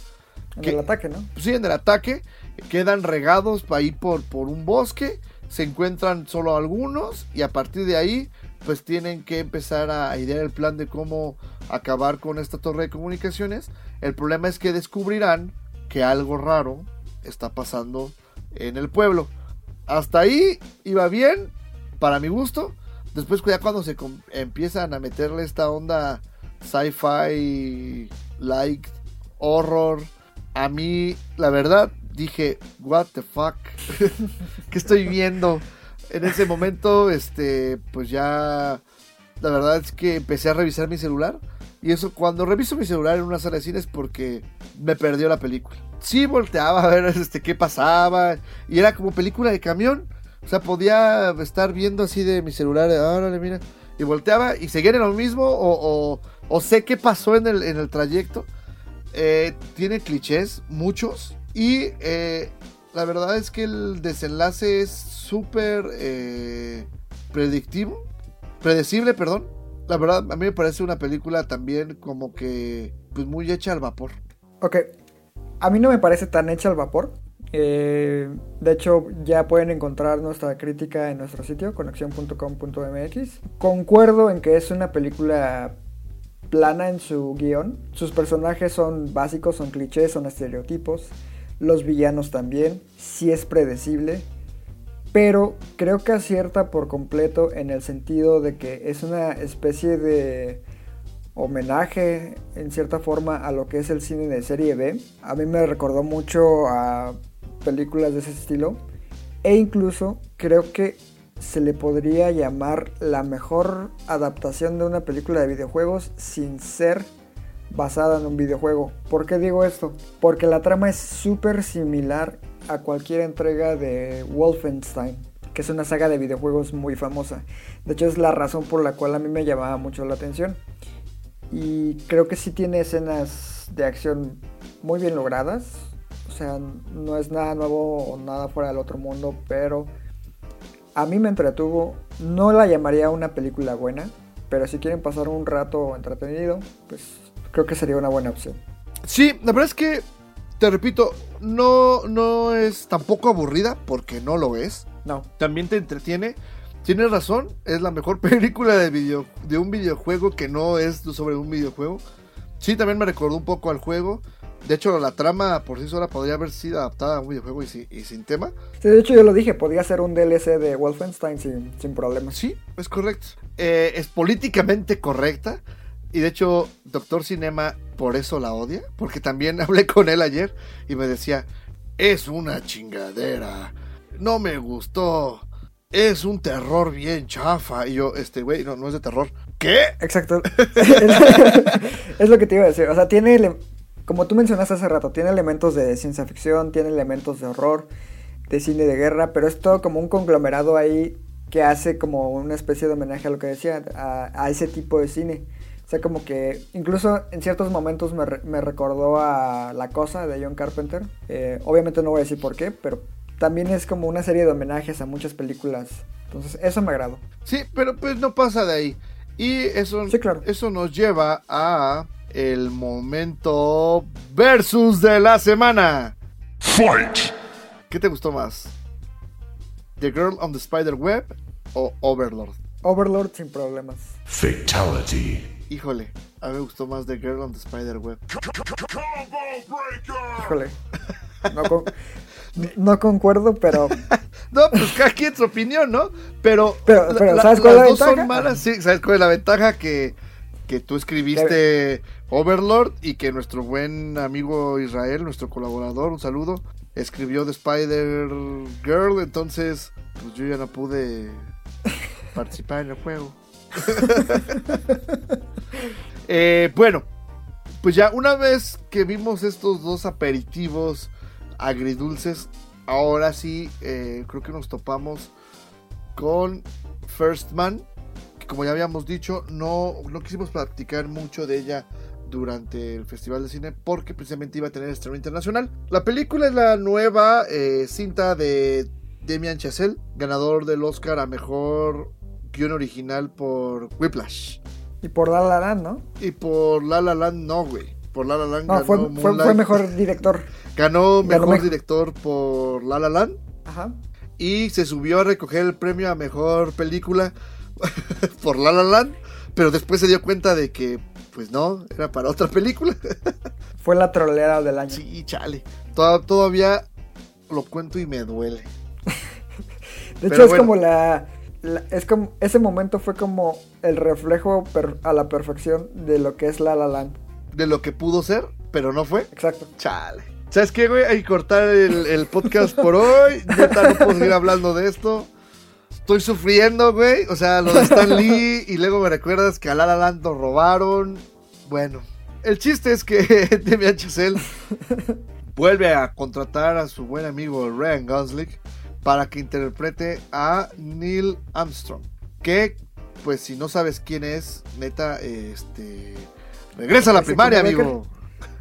en que- el ataque, ¿no? pues sí, en el ataque, quedan regados ahí por, por un bosque, se encuentran solo algunos y a partir de ahí pues tienen que empezar a idear el plan de cómo acabar con esta torre de comunicaciones. El problema es que descubrirán que algo raro está pasando en el pueblo. Hasta ahí iba bien, para mi gusto. Después ya cuando se empiezan a meterle esta onda sci-fi, like, horror, a mí, la verdad, dije, what the fuck, <laughs> ¿qué estoy viendo? En ese momento, este, pues ya, la verdad es que empecé a revisar mi celular. Y eso, cuando reviso mi celular en una sala de cine es porque me perdió la película. Sí volteaba a ver este, qué pasaba. Y era como película de camión. O sea, podía estar viendo así de mi celular, órale, mira. Y volteaba y seguía en lo mismo. O sé qué pasó en el, en el trayecto. Eh, tiene clichés, muchos. Y eh, la verdad es que el desenlace es súper eh, predictivo. Predecible, perdón. La verdad, a mí me parece una película también como que pues muy hecha al vapor. Ok. A mí no me parece tan hecha al vapor. Eh, de hecho, ya pueden encontrar nuestra crítica en nuestro sitio, conexión.com.mx. Concuerdo en que es una película plana en su guion. Sus personajes son básicos, son clichés, son estereotipos. Los villanos también. Sí es predecible. Pero creo que acierta por completo en el sentido de que es una especie de homenaje en cierta forma a lo que es el cine de serie B. A mí me recordó mucho a películas de ese estilo. E incluso creo que se le podría llamar la mejor adaptación de una película de videojuegos sin ser basada en un videojuego. ¿Por qué digo esto? Porque la trama es súper similar a cualquier entrega de Wolfenstein, que es una saga de videojuegos muy famosa. De hecho es la razón por la cual a mí me llamaba mucho la atención. Y creo que sí tiene escenas de acción muy bien logradas. O sea, no es nada nuevo o nada fuera del otro mundo, pero a mí me entretuvo. No la llamaría una película buena, pero si quieren pasar un rato entretenido, pues creo que sería una buena opción. Sí, la verdad es que, te repito, no, no es tampoco aburrida, porque no lo es. No. También te entretiene. Tienes razón, es la mejor <laughs> película de, video, de un videojuego que no es sobre un videojuego. Sí, también me recordó un poco al juego. De hecho, la trama por sí sola podría haber sido adaptada a un videojuego y, si- y sin tema. Sí, de hecho yo lo dije, podía ser un DLC de Wolfenstein sin, sin problemas. Sí, es correcto. Eh, es políticamente correcta. Y de hecho, Doctor Cinema por eso la odia. Porque también <laughs> hablé con él ayer y me decía, es una chingadera. No me gustó. Es un terror bien chafa. Y yo, este güey, no, no es de terror. ¿Qué? Exacto. <laughs> es lo que te iba a decir. O sea, tiene, como tú mencionaste hace rato, tiene elementos de ciencia ficción, tiene elementos de horror, de cine de guerra, pero es todo como un conglomerado ahí que hace como una especie de homenaje a lo que decía, a, a ese tipo de cine. O sea, como que incluso en ciertos momentos me, re- me recordó a La Cosa de John Carpenter. Eh, obviamente no voy a decir por qué, pero también es como una serie de homenajes a muchas películas. Entonces, eso me agradó. Sí, pero pues no pasa de ahí. Y eso, Sí, claro. eso nos lleva a el momento versus de la semana. Fight! ¿Qué te gustó más? ¿The Girl on the Spider Web o Overlord? Overlord sin problemas. Fatality. Híjole, a mí me gustó más The Girl on the Spider Web. Híjole. No, con- no concuerdo, pero <laughs> No, pues cada quien su opinión, ¿no? Pero, Pero- pero, ¿sabes cuál es las la dos son ventaja? malas, sí, ¿sabes cuál es la ventaja? Que, que tú escribiste Overlord y que nuestro buen amigo Israel, nuestro colaborador, un saludo, escribió The Spider Girl, entonces pues yo ya no pude <laughs> participar en el juego. <laughs> Eh, bueno, pues ya una vez que vimos estos dos aperitivos agridulces, ahora sí eh, creo que nos topamos con First Man, que como ya habíamos dicho, no, no quisimos platicar mucho de ella durante el Festival de Cine porque precisamente iba a tener estreno internacional. La película es la nueva eh, cinta de Demian Chazelle, ganador del Oscar a Mejor Guión Original por Whiplash. y por La La Land, ¿no? Y por La La Land no, güey. Por La La Land No, ganó fue, fue, mejor director. Ganó mejor mejor. director por La La Land. Ajá. Y se subió a recoger el premio a mejor película <laughs> por La La Land. Pero después se dio cuenta de que, pues no, era para otra película. <laughs> Fue la trolera del año. sí, chale. Toda- todavía lo cuento y me duele. <laughs> de hecho, es como la, la- Es como. Ese momento fue como el reflejo per- a la perfección de lo que es La La Land. De lo que pudo ser, pero no fue. Exacto. Chale. ¿Sabes qué, güey? Hay que cortar el, el podcast por hoy. Neta, no puedo seguir hablando de esto. Estoy sufriendo, güey. O sea, lo de Stan Lee. <laughs> Y luego me recuerdas que a La La Land nos robaron. Bueno, el chiste es que <laughs> Demian Chazelle vuelve a contratar a su buen amigo Ryan Gosling para que interprete a Neil Armstrong. Que, pues, si no sabes quién es, neta, este. Regresa a la primaria, amigo.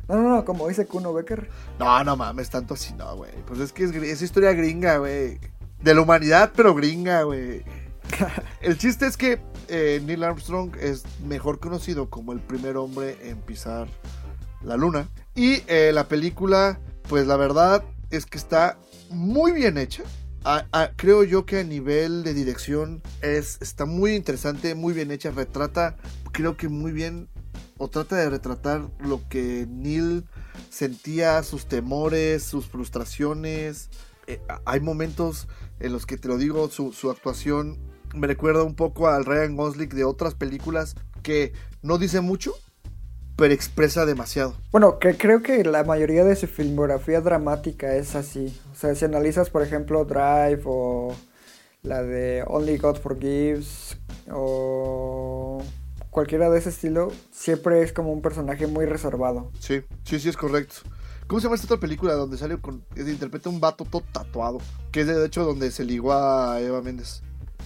No, no, no, como dice Kuno Becker. No, no mames, tanto así no, güey. Pues es que es, es historia gringa, güey. De la humanidad, pero gringa, güey. <laughs> El chiste es que eh, Neil Armstrong es mejor conocido como el primer hombre en pisar la luna. Y eh, la película, pues la verdad es que está muy bien hecha. Creo yo que a nivel de dirección es, está muy interesante, muy bien hecha. Retrata, creo que muy bien, o trata de retratar lo que Neil sentía, sus temores, sus frustraciones. Eh, hay momentos en los que te lo digo, su, su actuación me recuerda un poco al Ryan Gosling de otras películas que no dice mucho, pero expresa demasiado. Bueno, que creo que la mayoría de su filmografía dramática es así. O sea, si analizas, por ejemplo, Drive o la de Only God Forgives o cualquiera de ese estilo, siempre es como un personaje muy reservado. Sí, sí, sí, es correcto. ¿Cómo se llama esta otra película donde sale con. que interpreta un vato todo tatuado? Que es de hecho donde se ligó a Eva Méndez.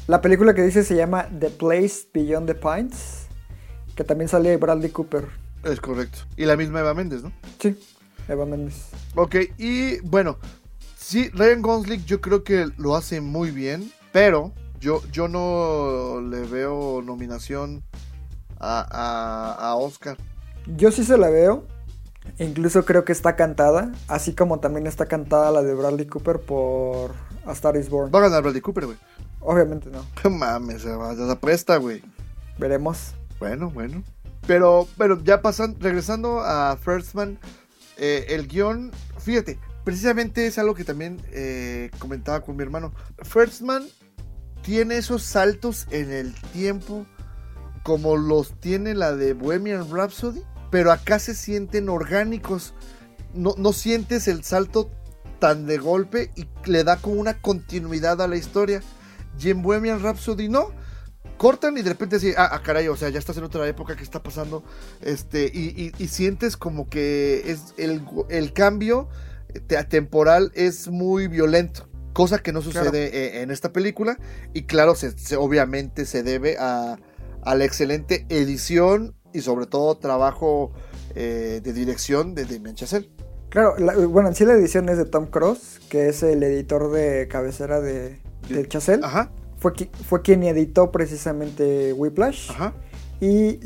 La película que dice se llama The Place Beyond the Pines, que también sale Bradley Cooper. Es correcto. Y la misma Eva Méndez, ¿no? Sí, Eva Méndez. Ok, y bueno, sí, Ryan Gosling yo creo que lo hace muy bien, pero yo, yo no le veo nominación a, a, a Oscar. Yo sí se la veo. Incluso creo que está cantada, así como también está cantada la de Bradley Cooper por A Star is Born. Va a ganar Bradley Cooper, güey. Obviamente no. No mames, se va, ya se apuesta, güey. Veremos. Bueno, bueno. Pero, pero ya pasan, regresando a First Man, eh, el guion, fíjate, precisamente es algo que también eh, comentaba con mi hermano. First Man tiene esos saltos en el tiempo como los tiene la de Bohemian Rhapsody, pero acá se sienten orgánicos. No, no sientes el salto tan de golpe y le da como una continuidad a la historia. Y en Bohemian Rhapsody no. Cortan y de repente así, ah, ah, caray, o sea, ya estás en otra época que está pasando. Este, y, y- y sientes como que es el, el cambio te- temporal es muy violento. Cosa que no sucede eh, en esta película. Y claro, se, se- obviamente se debe a, a la excelente edición y sobre todo trabajo eh, de dirección de Damien Chazelle. Claro, la- bueno, en sí la edición es de Tom Cruise, que es el editor de cabecera de, de Chazelle. Ajá, Fue, fue quien editó precisamente Whiplash. ajá. Y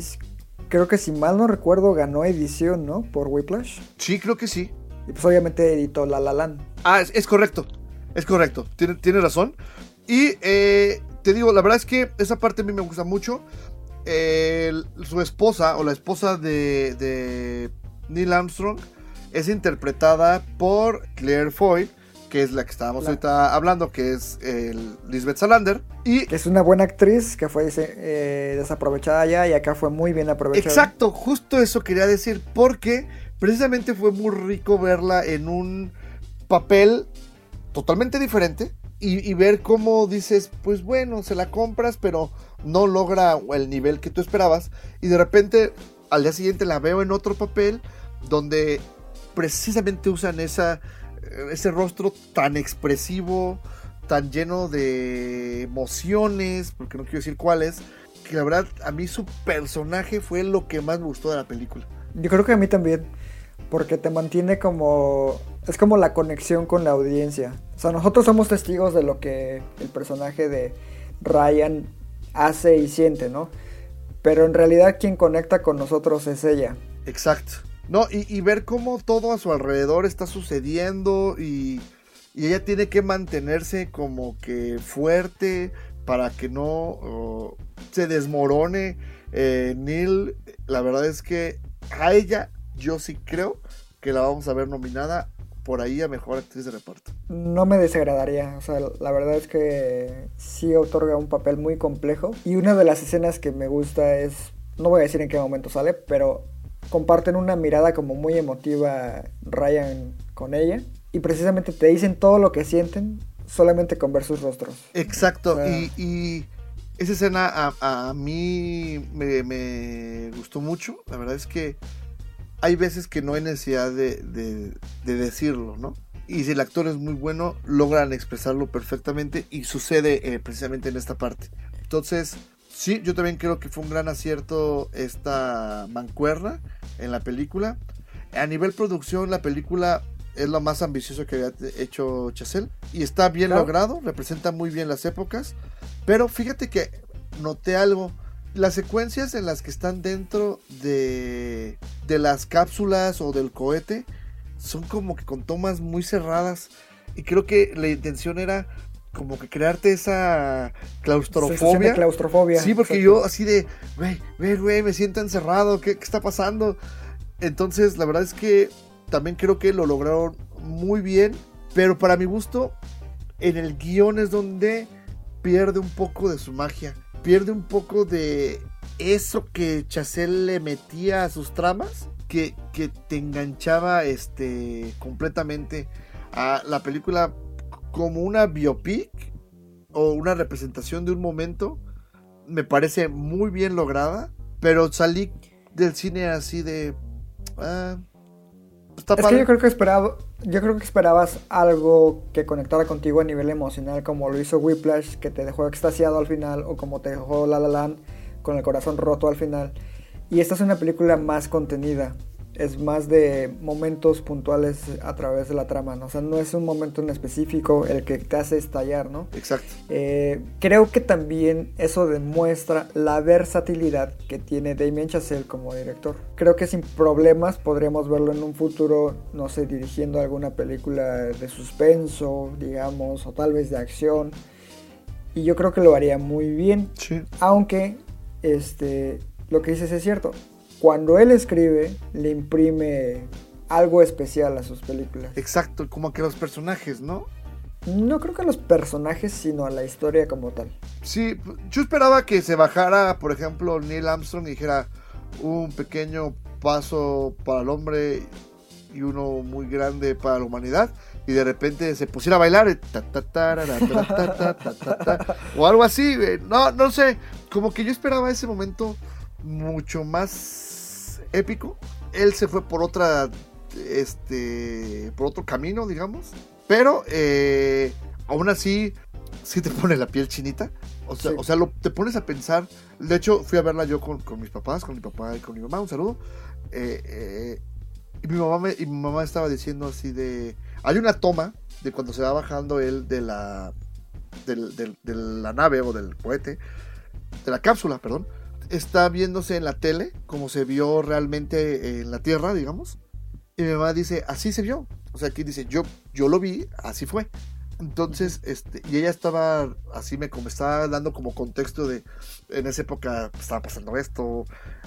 creo que si mal no recuerdo ganó edición, ¿no? Por Whiplash. Sí, creo que sí. Y pues obviamente editó La La Land. Ah, es, es correcto. Es correcto. Tiene, tiene razón. Y eh, te digo, la verdad es que esa parte a mí me gusta mucho. El- su esposa o la esposa de, de Neil Armstrong es interpretada por Claire Foy, que es la que estábamos La- ahorita hablando, que es el Lisbeth Salander. Y Que es una buena actriz que fue eh, desaprovechada ya y acá fue muy bien aprovechada. Exacto, justo eso quería decir, porque precisamente fue muy rico verla en un papel totalmente diferente y, ver cómo dices, pues bueno, se la compras, pero no logra el nivel que tú esperabas. Y de repente al día siguiente la veo en otro papel donde precisamente usan esa, eh, ese rostro tan expresivo, tan lleno de emociones, porque no quiero decir cuáles, que la verdad a mí su personaje fue lo que más me gustó de la película. Yo creo que a mí también. Porque te mantiene como. Es como la conexión con la audiencia. O sea, nosotros somos testigos de lo que el personaje de Ryan hace y siente, ¿no? Pero en realidad quien conecta con nosotros es ella. Exacto. No, y, y ver cómo todo a su alrededor está sucediendo y, y ella tiene que mantenerse como que fuerte para que no se desmorone. Eh, Neil, la verdad es que a ella yo sí creo que la vamos a ver nominada por ahí a Mejor Actriz de Reparto. No me desagradaría. O sea, la verdad es que sí otorga un papel muy complejo. Y una de las escenas que me gusta es. No voy a decir en qué momento sale, pero comparten una mirada como muy emotiva Ryan con ella. Y precisamente te dicen todo lo que sienten solamente con ver sus rostros. Exacto, O sea- y, y esa escena a, a mí me, me gustó mucho. La verdad es que hay veces que no hay necesidad de, de- de decirlo, ¿no? Y si el actor es muy bueno, logran expresarlo perfectamente y sucede eh, precisamente en esta parte. Entonces, sí, yo también creo que fue un gran acierto esta mancuerna en la película. A nivel producción, la película es lo más ambicioso que había hecho Chazelle y está bien Claro. logrado, representa muy bien las épocas. Pero fíjate que noté algo. Las secuencias en las que están dentro de, de las cápsulas o del cohete son como que con tomas muy cerradas. Y creo que la intención era como que crearte esa de claustrofobia. claustrofobia. Sí, porque exacto. yo así de, güey, güey, güey, me siento encerrado, ¿qué, qué está pasando? Entonces, la verdad es que también creo que lo lograron muy bien, pero para mi gusto, en el guion es donde pierde un poco de su magia, pierde un poco de eso que Chazelle le metía a sus tramas, que, que te enganchaba este, completamente a la película como una biopic o una representación de un momento me parece muy bien lograda Pero salí del cine así de. ah, está Es padre. que yo creo que esperaba, yo creo que esperabas algo que conectara contigo a nivel emocional, como lo hizo Whiplash, que te dejó extasiado al final, o como te dejó La La Land con el corazón roto al final. Y esta es una película más contenida, es más de momentos puntuales a través de la trama, ¿no? O sea, no es un momento en específico el que te hace estallar, ¿no? Exacto. Eh, creo que también eso demuestra la versatilidad que tiene Damien Chazelle como director. Creo que sin problemas podríamos verlo en un futuro, no sé, dirigiendo alguna película de suspenso, digamos, o tal vez de acción. Y yo creo que lo haría muy bien. Sí. Aunque, este, lo que dices es cierto. Cuando él escribe, le imprime algo especial a sus películas. Exacto, como que los personajes, ¿no? No creo que a los personajes, sino a la historia como tal. Sí, yo esperaba que se bajara, por ejemplo, Neil Armstrong y dijera un pequeño paso para el hombre y uno muy grande para la humanidad. Y de repente se pusiera a bailar. ta, ta, tarara, ta, ta, o algo así. güey. No, no sé. Como que yo esperaba ese momento mucho más épico. Él se fue por otra. Este. Por otro camino, digamos. Pero eh, aún así. Sí te pone la piel chinita. O sea, Sí. o sea lo, te pones a pensar. De hecho, fui a verla yo con, con mis papás, con mi papá y con mi mamá. Un saludo. Eh, eh, y, mi mamá me- y mi mamá estaba diciendo así de. Hay una toma de cuando se va bajando él de la. del- del- de la nave o del cohete. De la cápsula, perdón. Está viéndose en la tele como se vio realmente en la Tierra, digamos. Y mi mamá dice, así se vio. O sea, aquí dice, yo, yo lo vi, así fue. Entonces, este, y ella estaba así, me como estaba dando como contexto de, en esa época estaba pasando esto.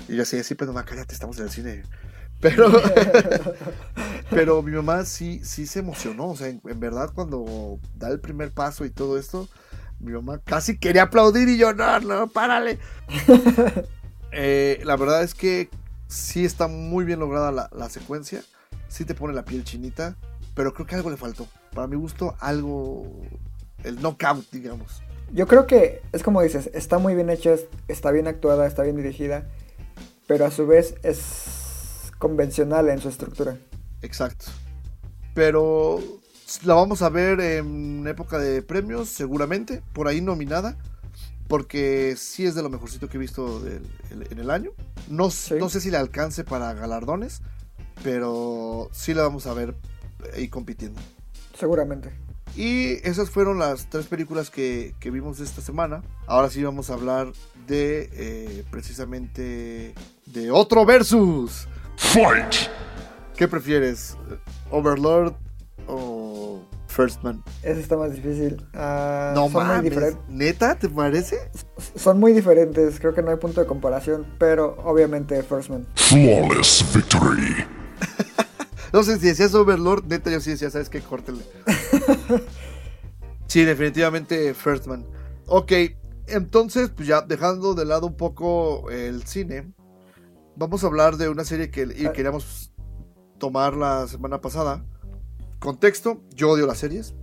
Y yo así, sí, pero mamá, cállate, estamos en el cine. Pero, <laughs> pero mi mamá sí, sí se emocionó. O sea, en, en verdad, cuando da el primer paso y todo esto, mi mamá casi quería aplaudir y yo, no, no, párale. <laughs> Eh, la verdad es que sí está muy bien lograda la, la secuencia. Sí te pone la piel chinita. Pero creo que algo le faltó. Para mi gusto, algo. El knockout, digamos. Yo creo que es como dices, está muy bien hecha, es- está bien actuada, está bien dirigida, pero a su vez es convencional en su estructura. Exacto. Pero la vamos a ver en época de premios, seguramente. Por ahí nominada. Porque sí es de lo mejorcito que he visto del- el- en el año. No, Sí. no sé si le alcance para galardones. Pero sí la vamos a ver ahí compitiendo. Seguramente. Y esas fueron las tres películas que, que vimos esta semana. Ahora sí vamos a hablar de eh, precisamente de otro versus. Fight! ¿Qué prefieres? ¿Overlord o First Man? Ese está más difícil. Ah, no son muy mames. diferentes. ¿Neta? ¿Te parece? Son muy diferentes, creo que no hay punto de comparación, pero obviamente First Man. Flawless victory! <laughs> No sé si decías Overlord, neta yo sí decía, ¿sabes qué? Córtele. <laughs> sí, definitivamente First Man. Ok, entonces, pues ya dejando de lado un poco el cine, vamos a hablar de una serie que y Ah. queríamos tomar la semana pasada. Contexto, yo odio las series,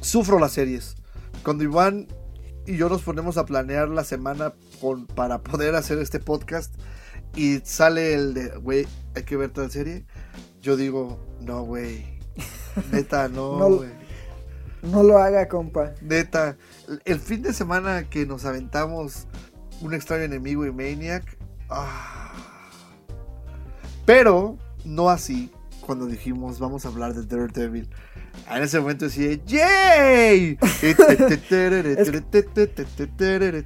sufro las series. Cuando Iván y yo nos ponemos a planear la semana con- para poder hacer este podcast y sale el de, güey, hay que ver tal serie, yo digo, no, güey, neta, no. <laughs> No lo haga, compa. Neta, el fin de semana que nos aventamos un extraño enemigo y Maniac. ah. pero no así cuando dijimos vamos a hablar de Daredevil. En ese momento decía ¡Yay!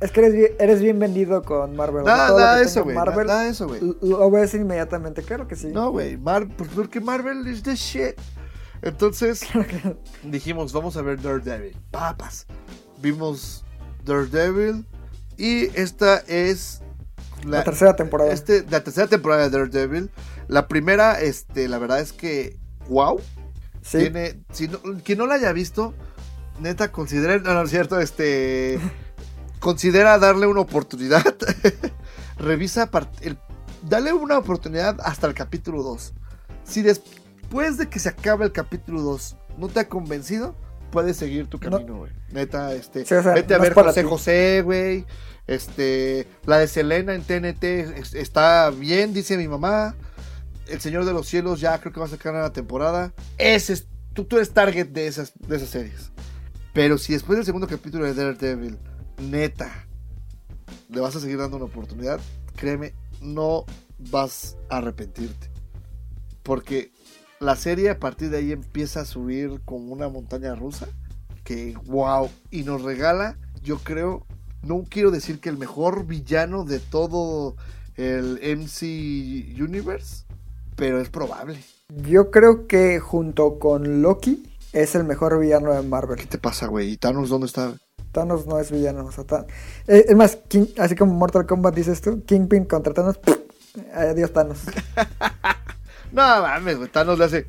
Es que eres bien, eres bien vendido con Marvel. Nada, lo nada eso, güey. Marvel, Nada de eso, güey. Lo ves inmediatamente, claro que sí. No, güey. Mar pues porque Marvel is the shit. Entonces <laughs> dijimos, vamos a ver Daredevil. Papas. Vimos Daredevil. Y esta es La tercera temporada. Este, la tercera temporada de Daredevil. La primera, este, la verdad es que, wow. sí. Tiene, si no, quien no la haya visto, neta, considera, no, no es cierto, este, <laughs> considera darle una oportunidad. <laughs> Revisa, el, dale una oportunidad hasta el capítulo 2. Si después de que se acabe el capítulo 2 no te ha convencido, puedes seguir tu camino, güey. Neta, este. Sí, o sea, vete a no ver José ti. José, güey. Este. La de Selena en TNT es- está bien, dice mi mamá. El Señor de los Cielos ya creo que va a sacar una temporada. Ese es. Tú, tú eres target de esas, de esas series. Pero si después del segundo capítulo de Daredevil, neta, le vas a seguir dando una oportunidad, créeme, no vas a arrepentirte. Porque la serie a partir de ahí empieza a subir como una montaña rusa. Que wow. Y nos regala, yo creo, no quiero decir que el mejor villano de todo el MC Universe, pero es probable. Yo creo que junto con Loki es el mejor villano de Marvel. ¿Qué te pasa, güey? ¿Y Thanos dónde está? Thanos no es villano. o sea, Than- eh, es más, King- así como Mortal Kombat dices tú, Kingpin contra Thanos. Adiós Thanos. <laughs> No mames, güey. Thanos le hace.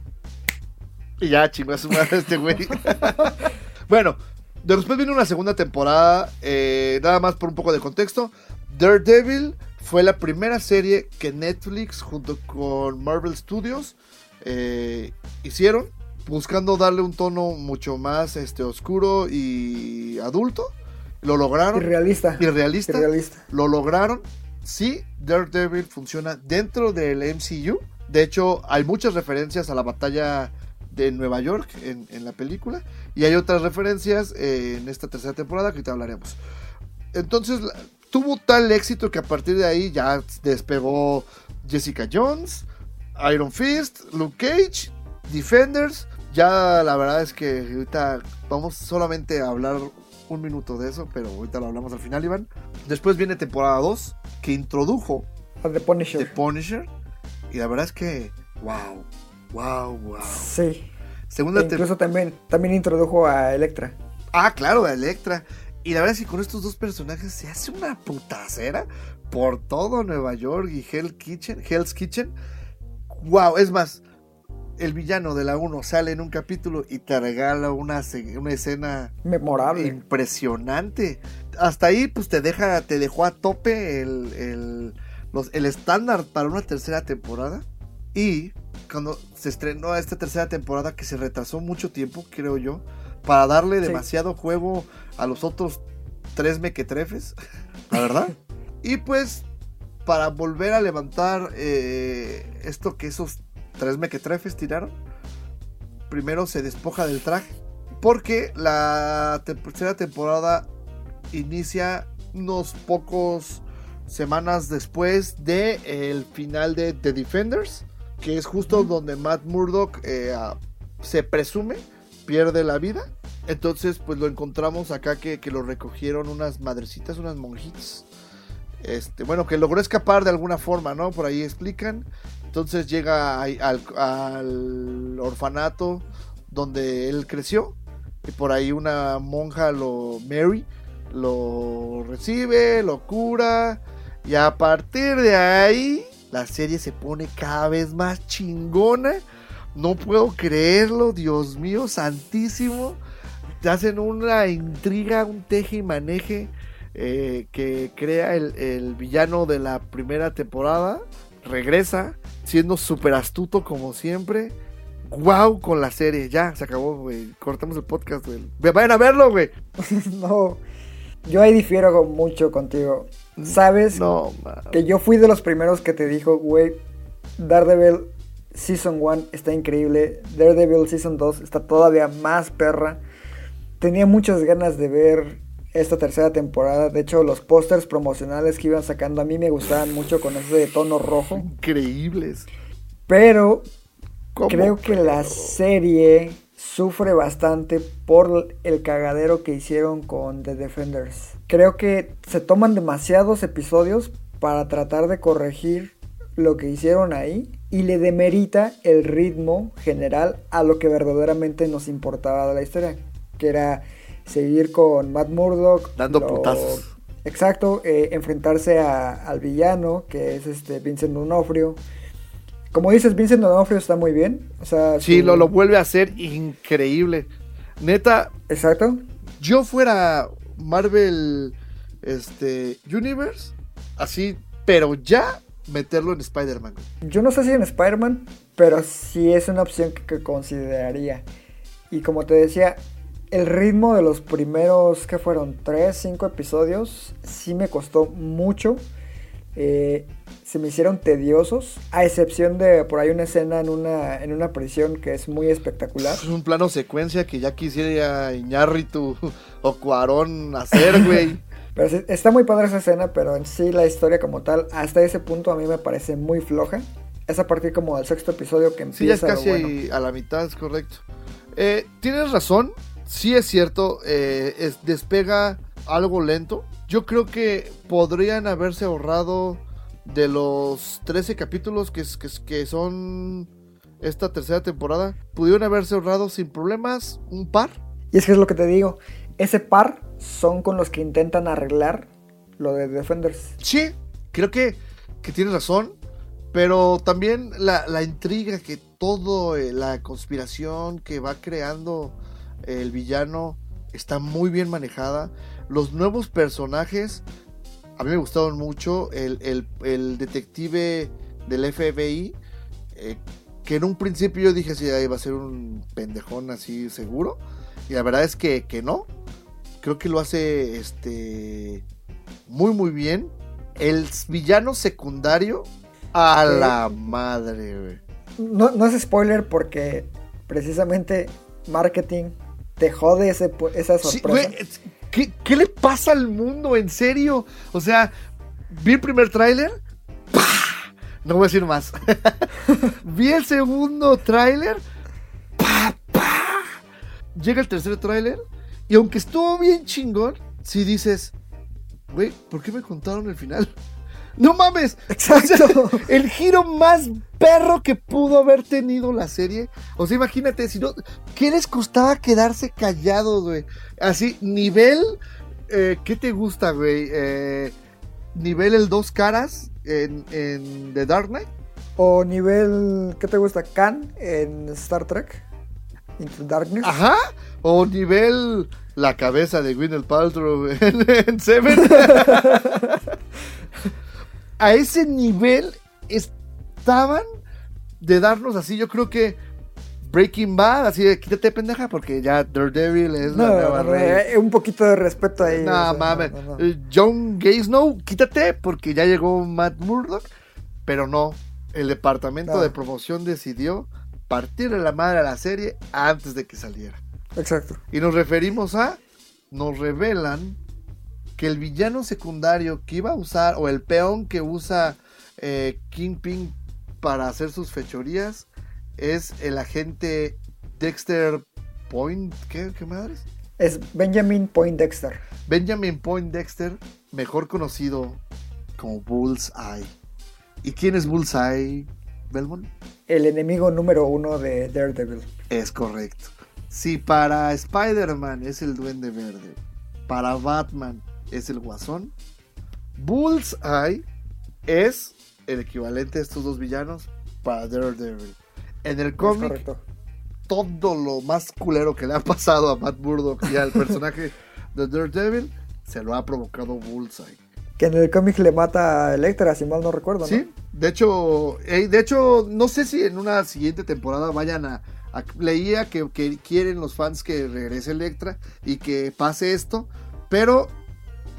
Y ya chingó a su madre este güey. <laughs> bueno, después viene una segunda temporada. eh, nada más por un poco de contexto. Daredevil fue la primera serie que Netflix junto con Marvel Studios eh, hicieron. Buscando darle un tono mucho más este, oscuro y adulto. Lo lograron. Irrealista. Irrealista. Irrealista. Lo lograron. Sí, Daredevil funciona dentro del MCU. De hecho, hay muchas referencias a la batalla de Nueva York en, en la película. Y hay otras referencias eh, en esta tercera temporada que ahorita hablaremos. Entonces, tuvo tal éxito que a partir de ahí ya despegó Jessica Jones, Iron Fist, Luke Cage, Defenders. Ya la verdad es que ahorita vamos solamente a hablar un minuto de eso, pero ahorita lo hablamos al final, Iván. Después viene temporada 2, que introdujo A The Punisher. The Punisher. Y la verdad es que, wow, wow, wow. Sí. Segunda E incluso también, también introdujo a Electra. Ah, claro, a Electra. Y la verdad es que con estos dos personajes se hace una putacera por todo Nueva York y Hell Kitchen, Hell's Kitchen. Wow, es más, el villano de la 1 sale en un capítulo y te regala una, una escena Memorable. impresionante. Hasta ahí, pues te deja, te dejó a tope el, el, los- el estándar para una tercera temporada. Y cuando se estrenó esta tercera temporada, que se retrasó mucho tiempo, creo yo, para darle Sí. demasiado juego a los otros tres mequetrefes, la verdad. <laughs> y pues, para volver a levantar eh, esto que esos tres mequetrefes tiraron, primero se despoja del traje. Porque la te- tercera temporada inicia unos pocos semanas después de el final de The Defenders, que es justo donde Matt Murdock eh, se presume pierde la vida. Entonces, pues lo encontramos acá que, que lo recogieron unas madrecitas, unas monjitas. Este, bueno, que logró escapar de alguna forma, ¿no? Por ahí explican. Entonces llega al, al orfanato donde él creció. Y por ahí una monja, lo Mary, lo recibe, lo cura. Y a partir de ahí, la serie se pone cada vez más chingona. No puedo creerlo, Dios mío, santísimo. Te hacen una intriga, un teje y maneje eh, que crea el, el villano de la primera temporada. Regresa, siendo súper astuto como siempre. Wow con la serie, ya se acabó, güey. Cortamos el podcast, güey. Vayan a verlo, güey. <laughs> no. Yo ahí difiero mucho contigo. Sabes No, man. que yo fui de los primeros que te dijo, güey, Daredevil Season 1 está increíble, Daredevil Season 2 está todavía más perra. Tenía muchas ganas de ver esta tercera temporada. De hecho, los pósters promocionales que iban sacando a mí me gustaban mucho con ese de tono rojo. Increíbles. Pero creo que la serie sufre bastante por el cagadero que hicieron con The Defenders. Creo que se toman demasiados episodios para tratar de corregir lo que hicieron ahí y le demerita el ritmo general a lo que verdaderamente nos importaba de la historia, que era seguir con Matt Murdock Dando putazos. Exacto, eh, enfrentarse a- al villano, que es este Vincent D'Onofrio. Como dices, Vincent D'Onofrio está muy bien. O sea, Sí, su- lo, lo vuelve a hacer increíble. Neta, Exacto. yo fuera Marvel este, Universe, así, pero ya meterlo en Spider-Man. Yo no sé si en Spider-Man, pero sí es una opción que, que consideraría. Y como te decía, el ritmo de los primeros, que fueron? Tres, cinco episodios, sí me costó mucho. Eh, se me hicieron tediosos, a excepción de por ahí una escena en una, en una prisión que es muy espectacular. Es un plano secuencia que ya quisiera Iñárritu o Cuarón hacer, güey. <laughs> Pero sí, está muy padre esa escena, pero en sí la historia como tal, hasta ese punto a mí me parece muy floja. Es a partir como del sexto episodio que Sí, ya es empieza. casi bueno. a la mitad, es correcto. Eh, Tienes razón, sí es cierto, eh, es- despega algo lento. Yo creo que podrían haberse ahorrado de los 13 capítulos que, que son esta tercera temporada, pudieron haberse ahorrado sin problemas un par. Y es que es lo que te digo, ese par son con los que intentan arreglar lo de Defenders. Sí, creo que, que tienes razón, pero también la, la intriga que todo, eh, la conspiración que va creando el villano está muy bien manejada. Los nuevos personajes, a mí me gustaron mucho. El, el- el detective del FBI, eh, que en un principio yo dije, sí, ahí va a ser un pendejón así seguro. Y la verdad es que, que no. Creo que lo hace este muy muy bien. El villano secundario a Sí. la madre, güey. No, no es spoiler porque precisamente marketing te jode ese, esa sorpresa. ¿qué, qué le pasa al mundo? En serio. O sea, vi el primer tráiler. No voy a decir más. <laughs> vi el segundo tráiler. Llega el tercer tráiler. Y aunque estuvo bien chingón, si dices, güey, ¿por qué me contaron el final? No mames. <laughs> Exacto. el giro más perro que pudo haber tenido la serie. O sea, imagínate, si no, ¿qué les costaba quedarse callados, güey? Así, nivel, eh, ¿qué te gusta, güey? Eh, nivel el dos caras en, en The Dark Knight. O nivel, ¿qué te gusta? Khan en Star Trek. Into Darkness. Ajá. O nivel la cabeza de Gwyneth Paltrow <laughs> en, en Seven. <laughs> A ese nivel estaban de darnos así, yo creo que Breaking Bad, así de quítate pendeja porque ya Daredevil es No, la nueva no, rey. eh, un poquito de respeto ahí. No, o sea, mames. no, no, no. Eh, John Gaysnow, quítate porque ya llegó Matt Murdock. Pero no, el departamento No. de promoción decidió partirle la madre a la serie antes de que saliera. Exacto. Y nos referimos a, nos revelan que el villano secundario que iba a usar, o el peón que usa eh, Kingpin para hacer sus fechorías, es el agente Dexter Point, ¿qué, qué madres? Es Benjamin Poindexter. Benjamin Point Dexter, mejor conocido como Bullseye. ¿Y quién es Bullseye, Belmont? El enemigo número uno de Daredevil. Es correcto. Si para Spider-Man es el Duende Verde, para Batman es el Guasón, Bullseye es el equivalente de estos dos villanos para Daredevil. En el cómic, todo lo más culero que le ha pasado a Matt Murdock y al personaje de Daredevil se lo ha provocado Bullseye. Que en el cómic le mata a Electra, si mal no recuerdo, ¿no? Sí, de hecho, de hecho, no sé si en una siguiente temporada vayan a. a- leía que, que quieren los fans que regrese Electra y que pase esto, pero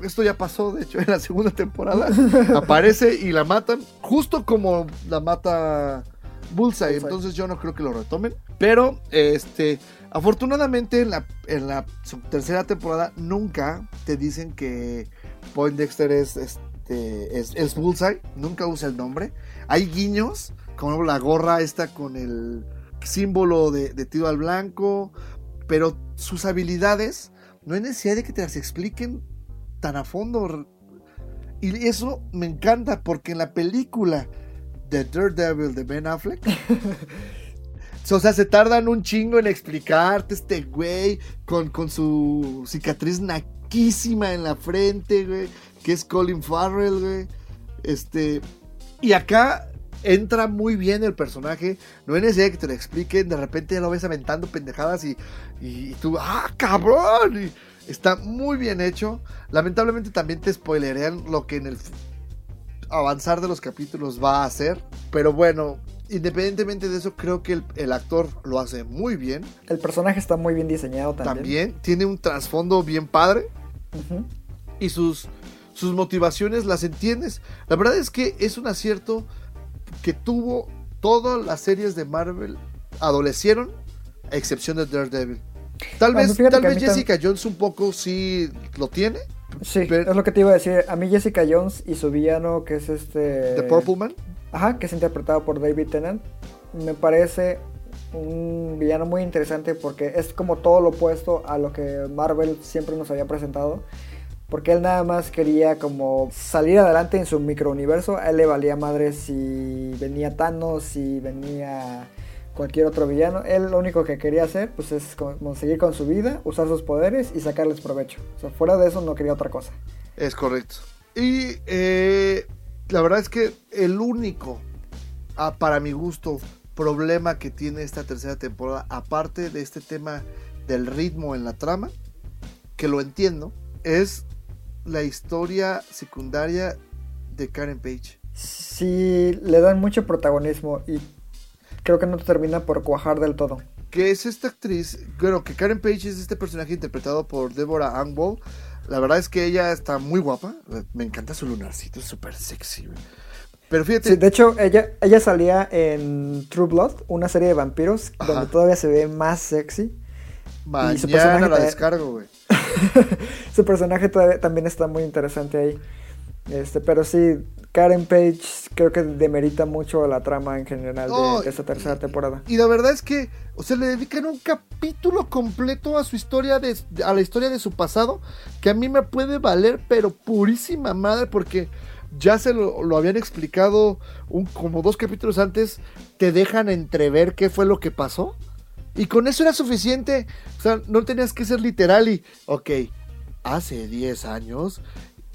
esto ya pasó, de hecho, en la segunda temporada. <laughs> aparece y la matan, justo como la mata Bullseye. Bullseye. Entonces yo no creo que lo retomen. Pero, este, afortunadamente en la, en la tercera temporada nunca te dicen que Poindexter es, este, es, es Bullseye. Nunca usa el nombre. Hay guiños, como la gorra esta con el símbolo de, de tiro al blanco. Pero sus habilidades no hay necesidad de que te las expliquen tan a fondo. Y eso me encanta porque en la película de Daredevil de Ben Affleck. <laughs> o sea, se tardan un chingo en explicarte este güey con, con su cicatriz naquísima en la frente, güey. Que es Colin Farrell, güey. Este. Y acá entra muy bien el personaje. No hay necesidad que te lo expliquen. De repente ya lo ves aventando pendejadas y, y, y tú, ¡ah, cabrón! Y está muy bien hecho. Lamentablemente también te spoilerean lo que en el avanzar de los capítulos va a hacer. Pero bueno, independientemente de eso, creo que el, el actor lo hace muy bien. El personaje está muy bien diseñado también. También tiene un trasfondo bien padre. Y sus, sus motivaciones las entiendes. La verdad es que es un acierto que tuvo todas las series de Marvel adolecieron, a excepción de Daredevil. Tal Bueno, vez, tal vez Jessica Jones un poco sí lo tiene. Sí, Pero- es lo que te iba a decir. A mí Jessica Jones y su villano, que es este... The Purple Man. Ajá, que es interpretado por David Tennant. Me parece un villano muy interesante porque es como todo lo opuesto a lo que Marvel siempre nos había presentado. Porque él nada más quería como salir adelante en su microuniverso. A él le valía madre si venía Thanos, si venía cualquier otro villano. Él lo único que quería hacer pues es como seguir con su vida, usar sus poderes y sacarles provecho. O sea, fuera de eso no quería otra cosa. Es correcto. Y eh, la verdad es que el único, ah, para mi gusto, problema que tiene esta tercera temporada, aparte de este tema del ritmo en la trama, que lo entiendo, es la historia secundaria de Karen Page. Sí, le dan mucho protagonismo y creo que no termina por cuajar del todo. Que es esta actriz, bueno, que Karen Page es este personaje interpretado por Deborah Anwall. La verdad es que ella está muy guapa. Me encanta su lunarcito, es súper sexy. güey. Pero fíjate, Sí, de hecho, ella, ella salía en True Blood, una serie de vampiros, Ajá. donde todavía se ve más sexy. y su mañana personaje la descargo, güey. <laughs> Su personaje también está muy interesante ahí. Este, pero sí, Karen Page creo que demerita mucho la trama en general de- esta tercera temporada. Y la verdad es que, o sea, le dedican un capítulo completo a su historia, de, a la historia de su pasado, que a mí me puede valer, pero purísima madre, porque ya se lo, lo habían explicado un, como dos capítulos antes, te dejan entrever qué fue lo que pasó. Y con eso era suficiente. O sea, no tenías que ser literal y, ok, hace 10 años.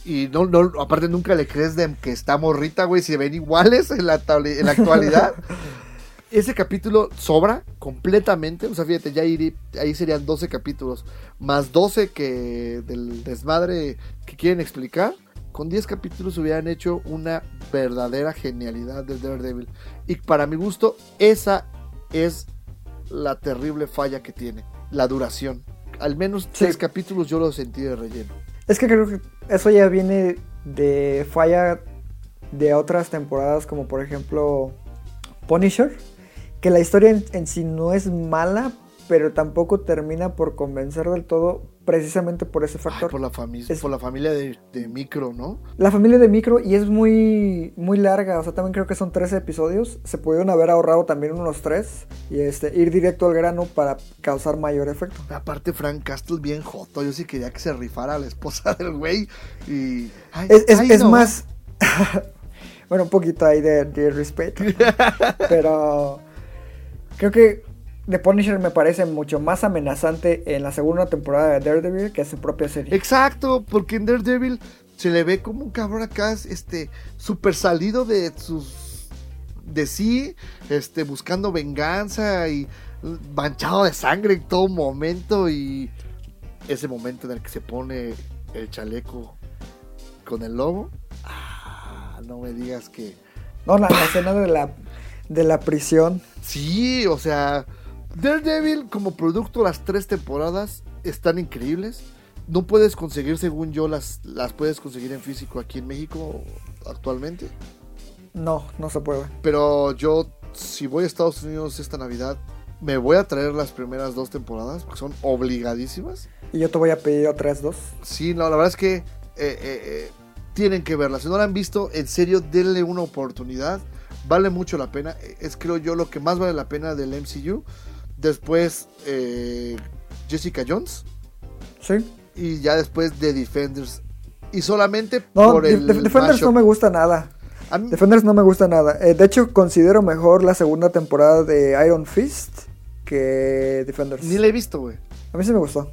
Y no, no, aparte nunca le crees de que está morrita, güey, si ven iguales en la, en la actualidad. <laughs> Ese capítulo sobra completamente. O sea, fíjate, ya irí- ahí serían 12 capítulos. Más 12 que del desmadre que quieren explicar. Con 10 capítulos hubieran hecho una verdadera genialidad de Daredevil. Y para mi gusto, esa es la terrible falla que tiene. La duración. Al menos Sí. tres capítulos yo lo sentí de relleno. Es que creo que eso ya viene de falla de otras temporadas, como por ejemplo Punisher, que la historia en, en sí no es mala, pero tampoco termina por convencer del todo, precisamente por ese Ay, factor. por, la Es- por la familia de, de Micro, ¿no? La familia de Micro, y es muy, muy larga, o sea, también creo que son 13 episodios, se pudieron haber ahorrado también unos 3 y este, ir directo al grano para causar mayor efecto. Aparte, Frank Castle bien joto. Yo sí quería que se rifara a la esposa <laughs> del güey. Y. ay, Es, es- ay, es no. más. <laughs> bueno, un poquito ahí de, de respeto. <laughs> pero. Creo que The Punisher me parece mucho más amenazante en la segunda temporada de Daredevil que en su propia serie. Exacto, porque en Daredevil se le ve como un cabrón acá, este, súper salido de sus. de sí, este, buscando venganza y manchado de sangre en todo momento. Y ese momento en el que se pone el chaleco con el lobo. Ah, no me digas que. No, la, la escena de la, de la prisión. Sí, o sea, Daredevil como producto las tres temporadas están increíbles. No puedes conseguir, según yo, las, las puedes conseguir en físico aquí en México actualmente. No, no se puede. Pero yo, si voy a Estados Unidos esta Navidad, me voy a traer las primeras dos temporadas, porque son obligadísimas. Y yo te voy a pedir otras dos. Sí, no, la verdad es que eh, eh, eh, tienen que verla. Si no la han visto, en serio, denle una oportunidad. Vale mucho la pena. Es, creo yo, lo que más vale la pena del MCU. Después, eh, Jessica Jones. Sí. Y ya después, The Defenders. Y solamente No, por el. De- Defenders mashup. no me gusta nada. Mí- Defenders no me gusta nada. Eh, de hecho, considero mejor la segunda temporada de Iron Fist que Defenders. ni la he visto, güey. A mí sí me gustó.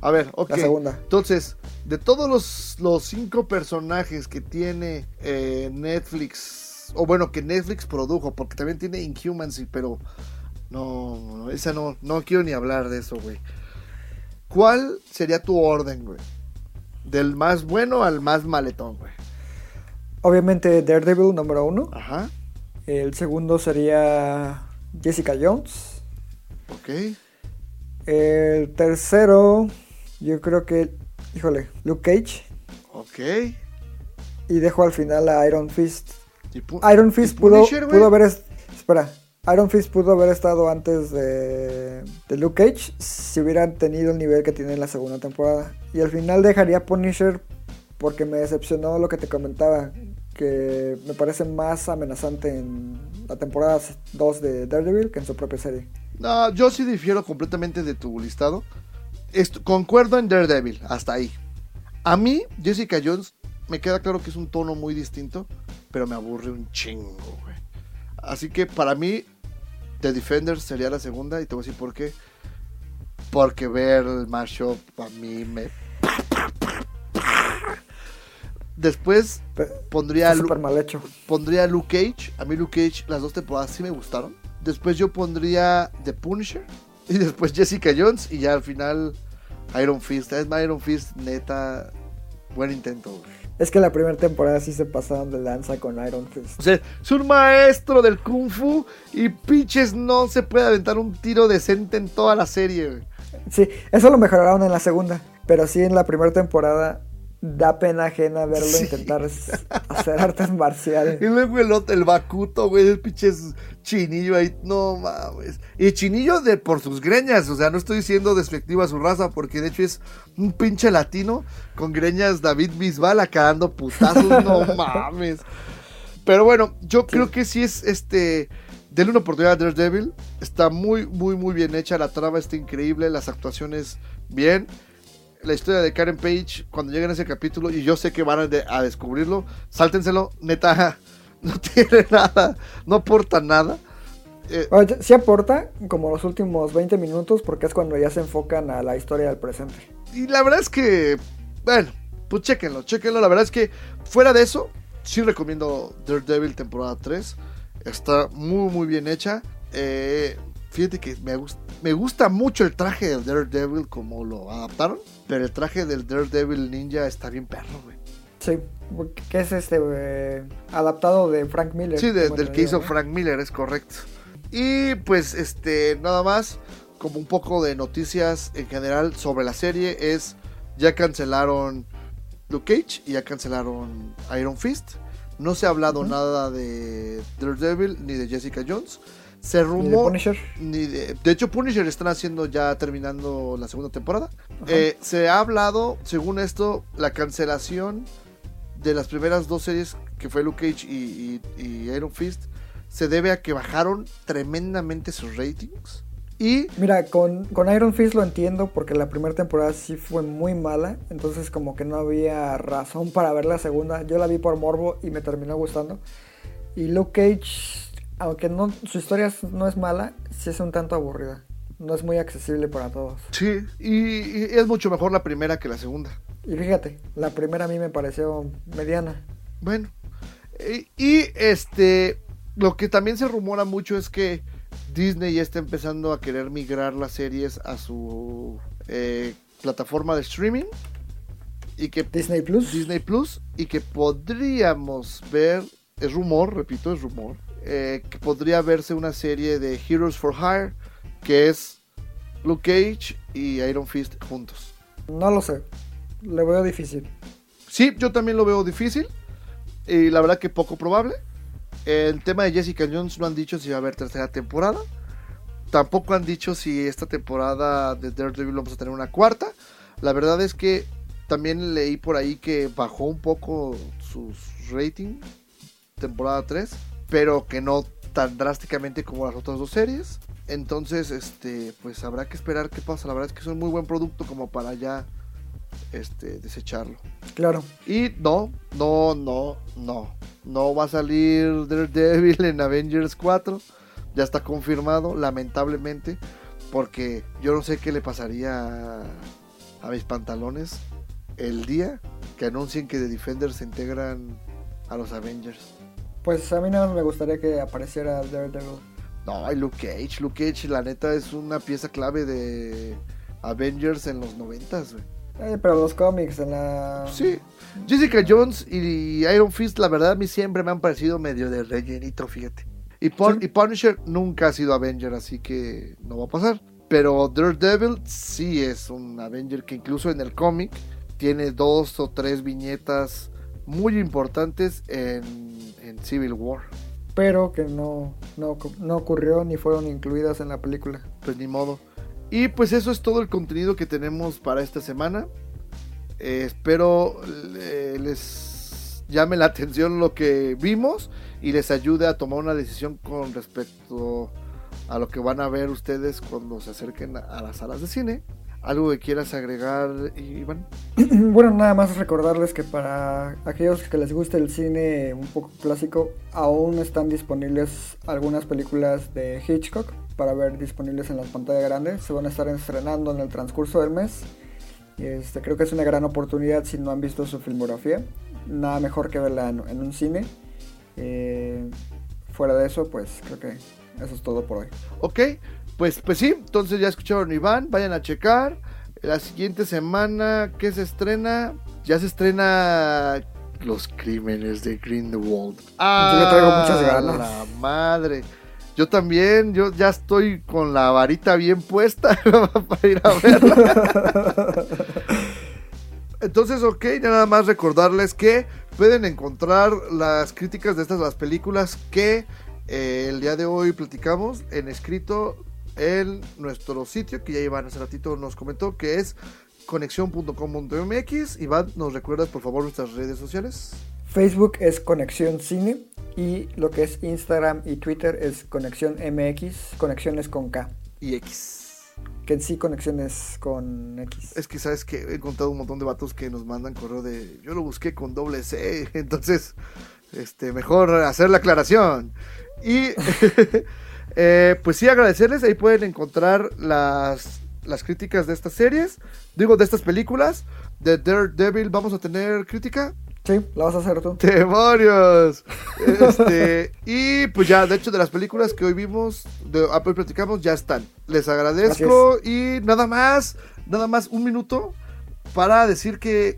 A ver, ok. La segunda. Entonces, de todos los, los cinco personajes que tiene eh, Netflix, o bueno, que Netflix produjo, porque también tiene Inhumans, pero no, esa no, no quiero ni hablar de eso, güey. ¿Cuál sería tu orden, güey? Del más bueno al más maletón, güey. Obviamente Daredevil número uno. Ajá. El segundo sería Jessica Jones. Ok. El tercero, yo creo que, híjole, Luke Cage. Ok. Y dejo al final a Iron Fist. ¿Y pu- Iron Fist pudo, Punisher, pudo haber... Espera. Iron Fist pudo haber estado antes de, Luke Cage si hubieran tenido el nivel que tiene en la segunda temporada. Y al final dejaría Punisher porque me decepcionó lo que te comentaba, que me parece más amenazante en la temporada 2 de Daredevil que en su propia serie. No, yo sí difiero completamente de tu listado. Est- concuerdo en Daredevil, hasta ahí. A mí, Jessica Jones, me queda claro que es un tono muy distinto, pero me aburre un chingo, güey. Así que para mí, The Defenders sería la segunda, y te voy a decir por qué. Porque ver el mashup a mí me. Después Pe- pondría súper mal hecho. pondría Luke Cage. A mí Luke Cage, las dos temporadas sí me gustaron. Después yo pondría The Punisher. Y después Jessica Jones. Y ya al final Iron Fist. Es más Iron Fist, neta. Buen intento, güey. Es que la primera temporada sí se pasaron de lanza con Iron Fist. O sea, es un maestro del Kung Fu. Y pinches no se puede aventar un tiro decente en toda la serie, güey. Sí, eso lo mejoraron en la segunda. Pero sí, en la primera temporada da pena ajena verlo Sí. intentar hacer artes marciales. Y luego el otro, el Bakuto, güey, el pinches chinillo ahí, no mames. Y chinillo de por sus greñas, o sea, no estoy diciendo despectiva a su raza, porque de hecho es un pinche latino con greñas David Bisbal acá dando putazos, <laughs> no mames. Pero bueno, yo creo que sí es este. Denle una oportunidad a Daredevil. Está muy, muy, muy bien hecha. La trama está increíble. Las actuaciones bien. La historia de Karen Page, cuando lleguen a ese capítulo, y yo sé que van a, de- a descubrirlo, sáltenselo. Neta, <laughs> no tiene nada. No aporta nada. Eh, sí aporta como los últimos 20 minutos porque es cuando ya se enfocan a la historia del presente. Y la verdad es que, bueno, pues chéquenlo, chéquenlo. La verdad es que fuera de eso, sí recomiendo Daredevil temporada 3. Está muy, muy bien hecha. Eh, fíjate que me, gust- me gusta mucho el traje del Daredevil como lo adaptaron. Pero el traje del Daredevil ninja está bien perro, güey. Sí, que es este eh, adaptado de Frank Miller. Sí, de- del que hizo ¿no? Frank Miller, es correcto. Y pues, este, nada más, como un poco de noticias en general sobre la serie, es ya cancelaron Luke Cage y ya cancelaron Iron Fist. No se ha hablado nada de Daredevil ni de Jessica Jones. Se Y de rumó. Punisher. Ni de, de hecho, Punisher están haciendo ya terminando la segunda temporada. Eh, se ha hablado, según esto, la cancelación de las primeras dos series, que fue Luke Cage y, Iron Fist, se debe a que bajaron tremendamente sus ratings. Y Mira, con, con Iron Fist lo entiendo porque la primera temporada sí fue muy mala, entonces como que no había razón para ver la segunda. Yo la vi por morbo y me terminó gustando. Y Luke Cage, aunque no su historia no es mala, sí es un tanto aburrida. No es muy accesible para todos. sí, y, y es mucho mejor la primera que la segunda. Y fíjate, la primera a mí me pareció mediana. Bueno, eh, y este, lo que también se rumora mucho es que Disney ya está empezando a querer migrar las series a su eh, plataforma de streaming y que Disney Plus. Disney Plus y que podríamos ver, es rumor, repito, es rumor, eh, que podría verse una serie de Heroes for Hire que es Luke Cage y Iron Fist juntos. No lo sé. Le veo difícil. Sí, yo también lo veo difícil. Y la verdad que poco probable. El tema de Jessica Jones no han dicho si va a haber tercera temporada. Tampoco han dicho si esta temporada de Daredevil vamos a tener una cuarta. La verdad es que también leí por ahí que bajó un poco sus rating temporada 3, pero que no tan drásticamente como las otras dos series. Entonces, este, pues habrá que esperar qué pasa. La verdad es que es un muy buen producto como para ya este desecharlo. Claro. Y no, no, no, no. No va a salir Daredevil en Avengers 4. Ya está confirmado, lamentablemente. Porque yo no sé qué le pasaría a, mis pantalones el día que anuncien que The Defenders se integran a los Avengers. Pues a mí nada más me gustaría que apareciera Daredevil. No, hay Luke Cage. Luke Cage, la neta, es una pieza clave de Avengers en los 90, güey. Eh, pero los cómics en la... Sí. Jessica Jones y Iron Fist, la verdad, a mí siempre me han parecido medio de rellenito, fíjate. Y, Pun- Sí. y Punisher nunca ha sido Avenger, así que no va a pasar. Pero Daredevil sí es un Avenger que incluso en el cómic tiene dos o tres viñetas muy importantes en, en Civil War. Pero que no, no, no ocurrió ni fueron incluidas en la película. Pues ni modo. Y pues eso es todo el contenido que tenemos para esta semana. Eh, espero eh, les llame la atención lo que vimos y les ayude a tomar una decisión con respecto a lo que van a ver ustedes cuando se acerquen a, a las salas de cine. ¿Algo que quieras agregar, Iván? <clears throat> Bueno, nada más recordarles que para aquellos que les guste el cine un poco clásico, aún están disponibles algunas películas de Hitchcock para ver disponibles en la pantalla grande. Se van a estar estrenando en el transcurso del mes. Este, creo que es una gran oportunidad si no han visto su filmografía. Nada mejor que verla en, en un cine. Eh, fuera de eso, pues creo que eso es todo por hoy. Ok, pues, pues sí, entonces ya escucharon Iván, vayan a checar. La siguiente semana, ¿qué se estrena? Ya se estrena Los Crímenes de Grindelwald. Ah, Yo traigo muchas ganas. La madre. Yo también, yo ya estoy con la varita bien puesta <laughs> para ir a verla. <laughs> Entonces, ok, ya nada más recordarles que pueden encontrar las críticas de estas las películas que eh, el día de hoy platicamos en escrito en nuestro sitio, que ya Iván hace ratito nos comentó, que es conexión.com.mx. Iván, ¿nos recuerdas por favor nuestras redes sociales? Facebook es Conexión Cine y lo que es Instagram y Twitter es Conexión MX, conexiones con K, Y X. que en sí conexiones con X. Es que sabes que he encontrado un montón de vatos que nos mandan correo de yo lo busqué con doble C, <laughs> entonces este mejor hacer la aclaración. Y <laughs> eh, pues sí agradecerles, ahí pueden encontrar las las críticas de estas series, digo de estas películas. De Daredevil vamos a tener crítica. Sí, la vas a hacer tú. <laughs> ¡Demonios! Este, y pues ya, de hecho, de las películas que hoy vimos, de ah, hoy platicamos, ya están. Les agradezco y nada más, nada más un minuto para decir que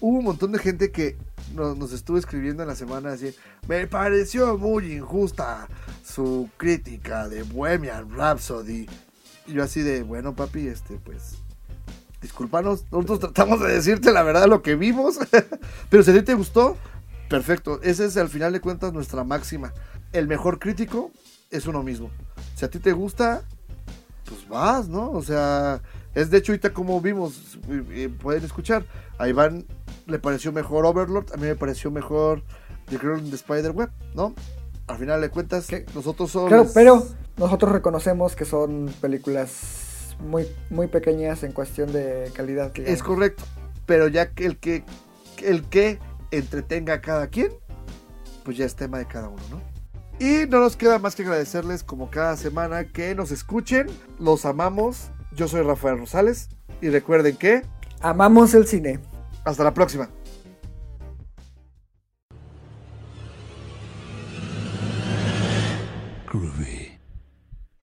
hubo un montón de gente que nos, estuvo escribiendo en la semana así. Me pareció muy injusta su crítica de Bohemian Rhapsody. Y yo así de, bueno, papi, este, pues, discúlpanos, nosotros tratamos de decirte la verdad lo que vimos, <laughs> pero si a ti te gustó, perfecto, esa es al final de cuentas nuestra máxima. El mejor crítico es uno mismo. Si a ti te gusta, pues vas, ¿no? O sea, es de hecho ahorita como vimos, eh, eh, pueden escuchar, a Iván le pareció mejor Overlord, a mí me pareció mejor The Girl in the Spider Web, ¿no? Al final de cuentas, ¿Qué? nosotros somos... Claro, pero nosotros reconocemos que son películas muy, muy pequeñas en cuestión de calidad. Es correcto, pero ya que el que el que entretenga a cada quien, pues ya es tema de cada uno, ¿no? Y no nos queda más que agradecerles como cada semana que nos escuchen, los amamos. Yo soy Rafael Rosales y recuerden que Amamos el cine. Hasta la próxima.